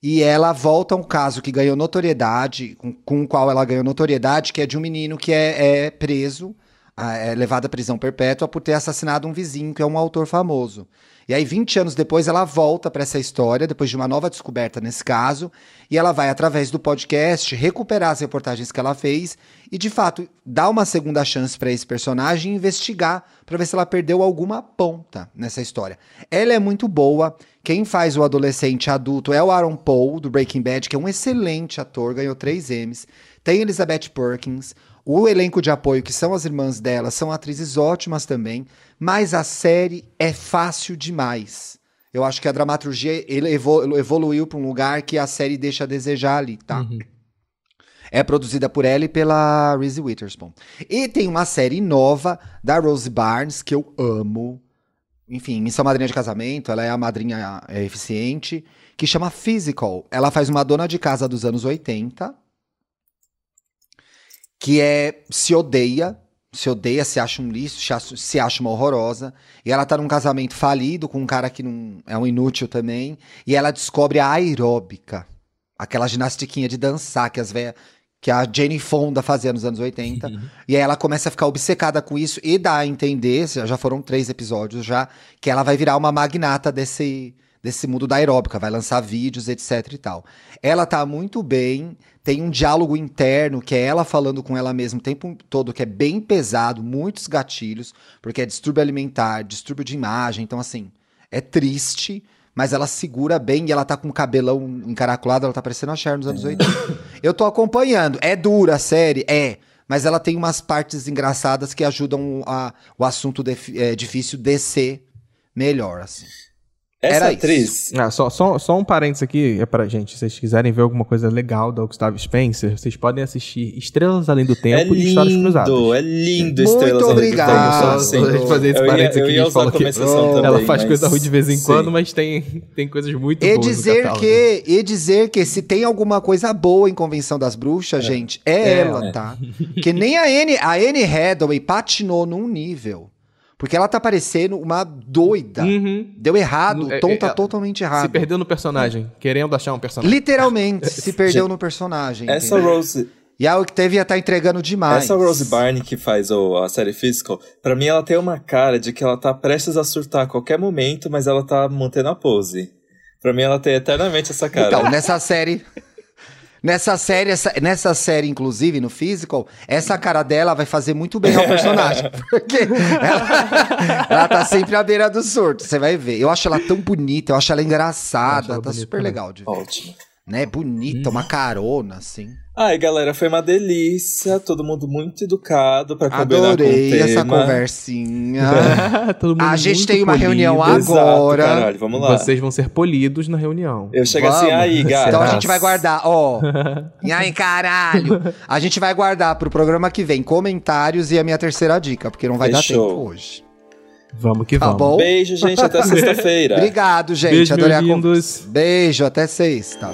S2: E ela volta a um caso que ganhou notoriedade, com, com o qual ela ganhou notoriedade, que é de um menino que é, é preso é levada à prisão perpétua por ter assassinado um vizinho, que é um autor famoso. E aí, 20 anos depois, ela volta para essa história, depois de uma nova descoberta nesse caso, e ela vai, através do podcast, recuperar as reportagens que ela fez e, de fato, dar uma segunda chance para esse personagem e investigar para ver se ela perdeu alguma ponta nessa história. Ela é muito boa. Quem faz o adolescente adulto é o Aaron Paul, do Breaking Bad, que é um excelente ator, ganhou três M's. Tem Elizabeth Perkins. O elenco de apoio, que são as irmãs dela, são atrizes ótimas também, mas a série é fácil demais. Eu acho que a dramaturgia evolu evoluiu para um lugar que a série deixa a desejar ali, tá? Uhum. É produzida por ela e pela Reese Witherspoon. E tem uma série nova da Rose Barnes, que eu amo. Enfim, missão madrinha de casamento, ela é a madrinha é, eficiente, que chama Physical. Ela faz uma dona de casa dos anos 80 que é se odeia, se odeia, se acha um lixo, se acha uma horrorosa. E ela tá num casamento falido com um cara que não é um inútil também. E ela descobre a aeróbica, aquela ginastiquinha de dançar que as velhas que a Jane Fonda fazia nos anos 80. e aí ela começa a ficar obcecada com isso e dá a entender, já foram três episódios já, que ela vai virar uma magnata desse, desse mundo da aeróbica, vai lançar vídeos, etc e tal. Ela tá muito bem, tem um diálogo interno que é ela falando com ela mesma o tempo todo, que é bem pesado, muitos gatilhos, porque é distúrbio alimentar, distúrbio de imagem, então assim, é triste, mas ela segura bem e ela tá com o cabelão encaracolado, ela tá parecendo a Cher nos anos 80. Eu tô acompanhando, é dura a série, é, mas ela tem umas partes engraçadas que ajudam a, o assunto é, difícil descer melhor, assim.
S1: Essa Era atriz.
S3: Ah, só, só, só um parênteses aqui, é pra gente. Se vocês quiserem ver alguma coisa legal da Octavia Spencer, vocês podem assistir Estrelas Além do Tempo é
S1: lindo,
S3: e Histórias Cruzadas.
S1: É lindo, Estrelas Muito
S2: Além obrigado. do Tempo. Só,
S3: só, gente fazer esse eu parênteses ia, aqui.
S1: Eu ia usar exceção também,
S3: ela faz
S1: mas...
S3: coisa ruim de vez em Sim. quando, mas tem, tem coisas muito e boas
S2: dizer que E dizer que se tem alguma coisa boa em Convenção das Bruxas, é. gente, é, é ela, tá? que nem a Anne, a Anne Hathaway patinou num nível porque ela tá parecendo uma doida. Uhum. Deu errado, o é, tom é, tá é, totalmente errado.
S3: Se perdeu no personagem, querendo achar um personagem.
S2: Literalmente, <laughs> se perdeu no personagem.
S1: Essa entendeu? Rose.
S2: E a Octavia tá entregando demais.
S1: Essa Rose Barney que faz o, a série Physical, pra mim ela tem uma cara de que ela tá prestes a surtar a qualquer momento, mas ela tá mantendo a pose. Pra mim ela tem eternamente essa cara.
S2: Então, nessa série. <laughs> Nessa série, essa, nessa série, inclusive, no Physical, essa cara dela vai fazer muito bem ao personagem. <laughs> porque ela, ela tá sempre à beira do surto, você vai ver. Eu acho ela tão bonita, eu acho ela engraçada, ela tá super também. legal de ver.
S1: Ótimo.
S2: Né, bonita, uma carona, assim.
S1: Ai, galera, foi uma delícia. Todo mundo muito educado pra combinar
S2: Adorei
S1: com o tema.
S2: essa conversinha. <laughs>
S3: a
S2: gente tem uma
S3: polido.
S2: reunião agora.
S1: Exato, caralho, vamos lá.
S3: Vocês vão ser polidos na reunião.
S1: Eu chego assim, vamos. assim, aí, gato.
S2: Então a gente vai guardar, ó. <laughs> e aí, caralho. A gente vai guardar pro programa que vem comentários e a minha terceira dica, porque não vai Fechou. dar tempo hoje.
S3: Vamos que
S2: tá
S3: vamos.
S2: Bom?
S1: Beijo, gente. Até <laughs> sexta-feira.
S2: Obrigado, gente.
S3: Beijo,
S2: Adorei
S3: a
S2: Beijo, até sexta.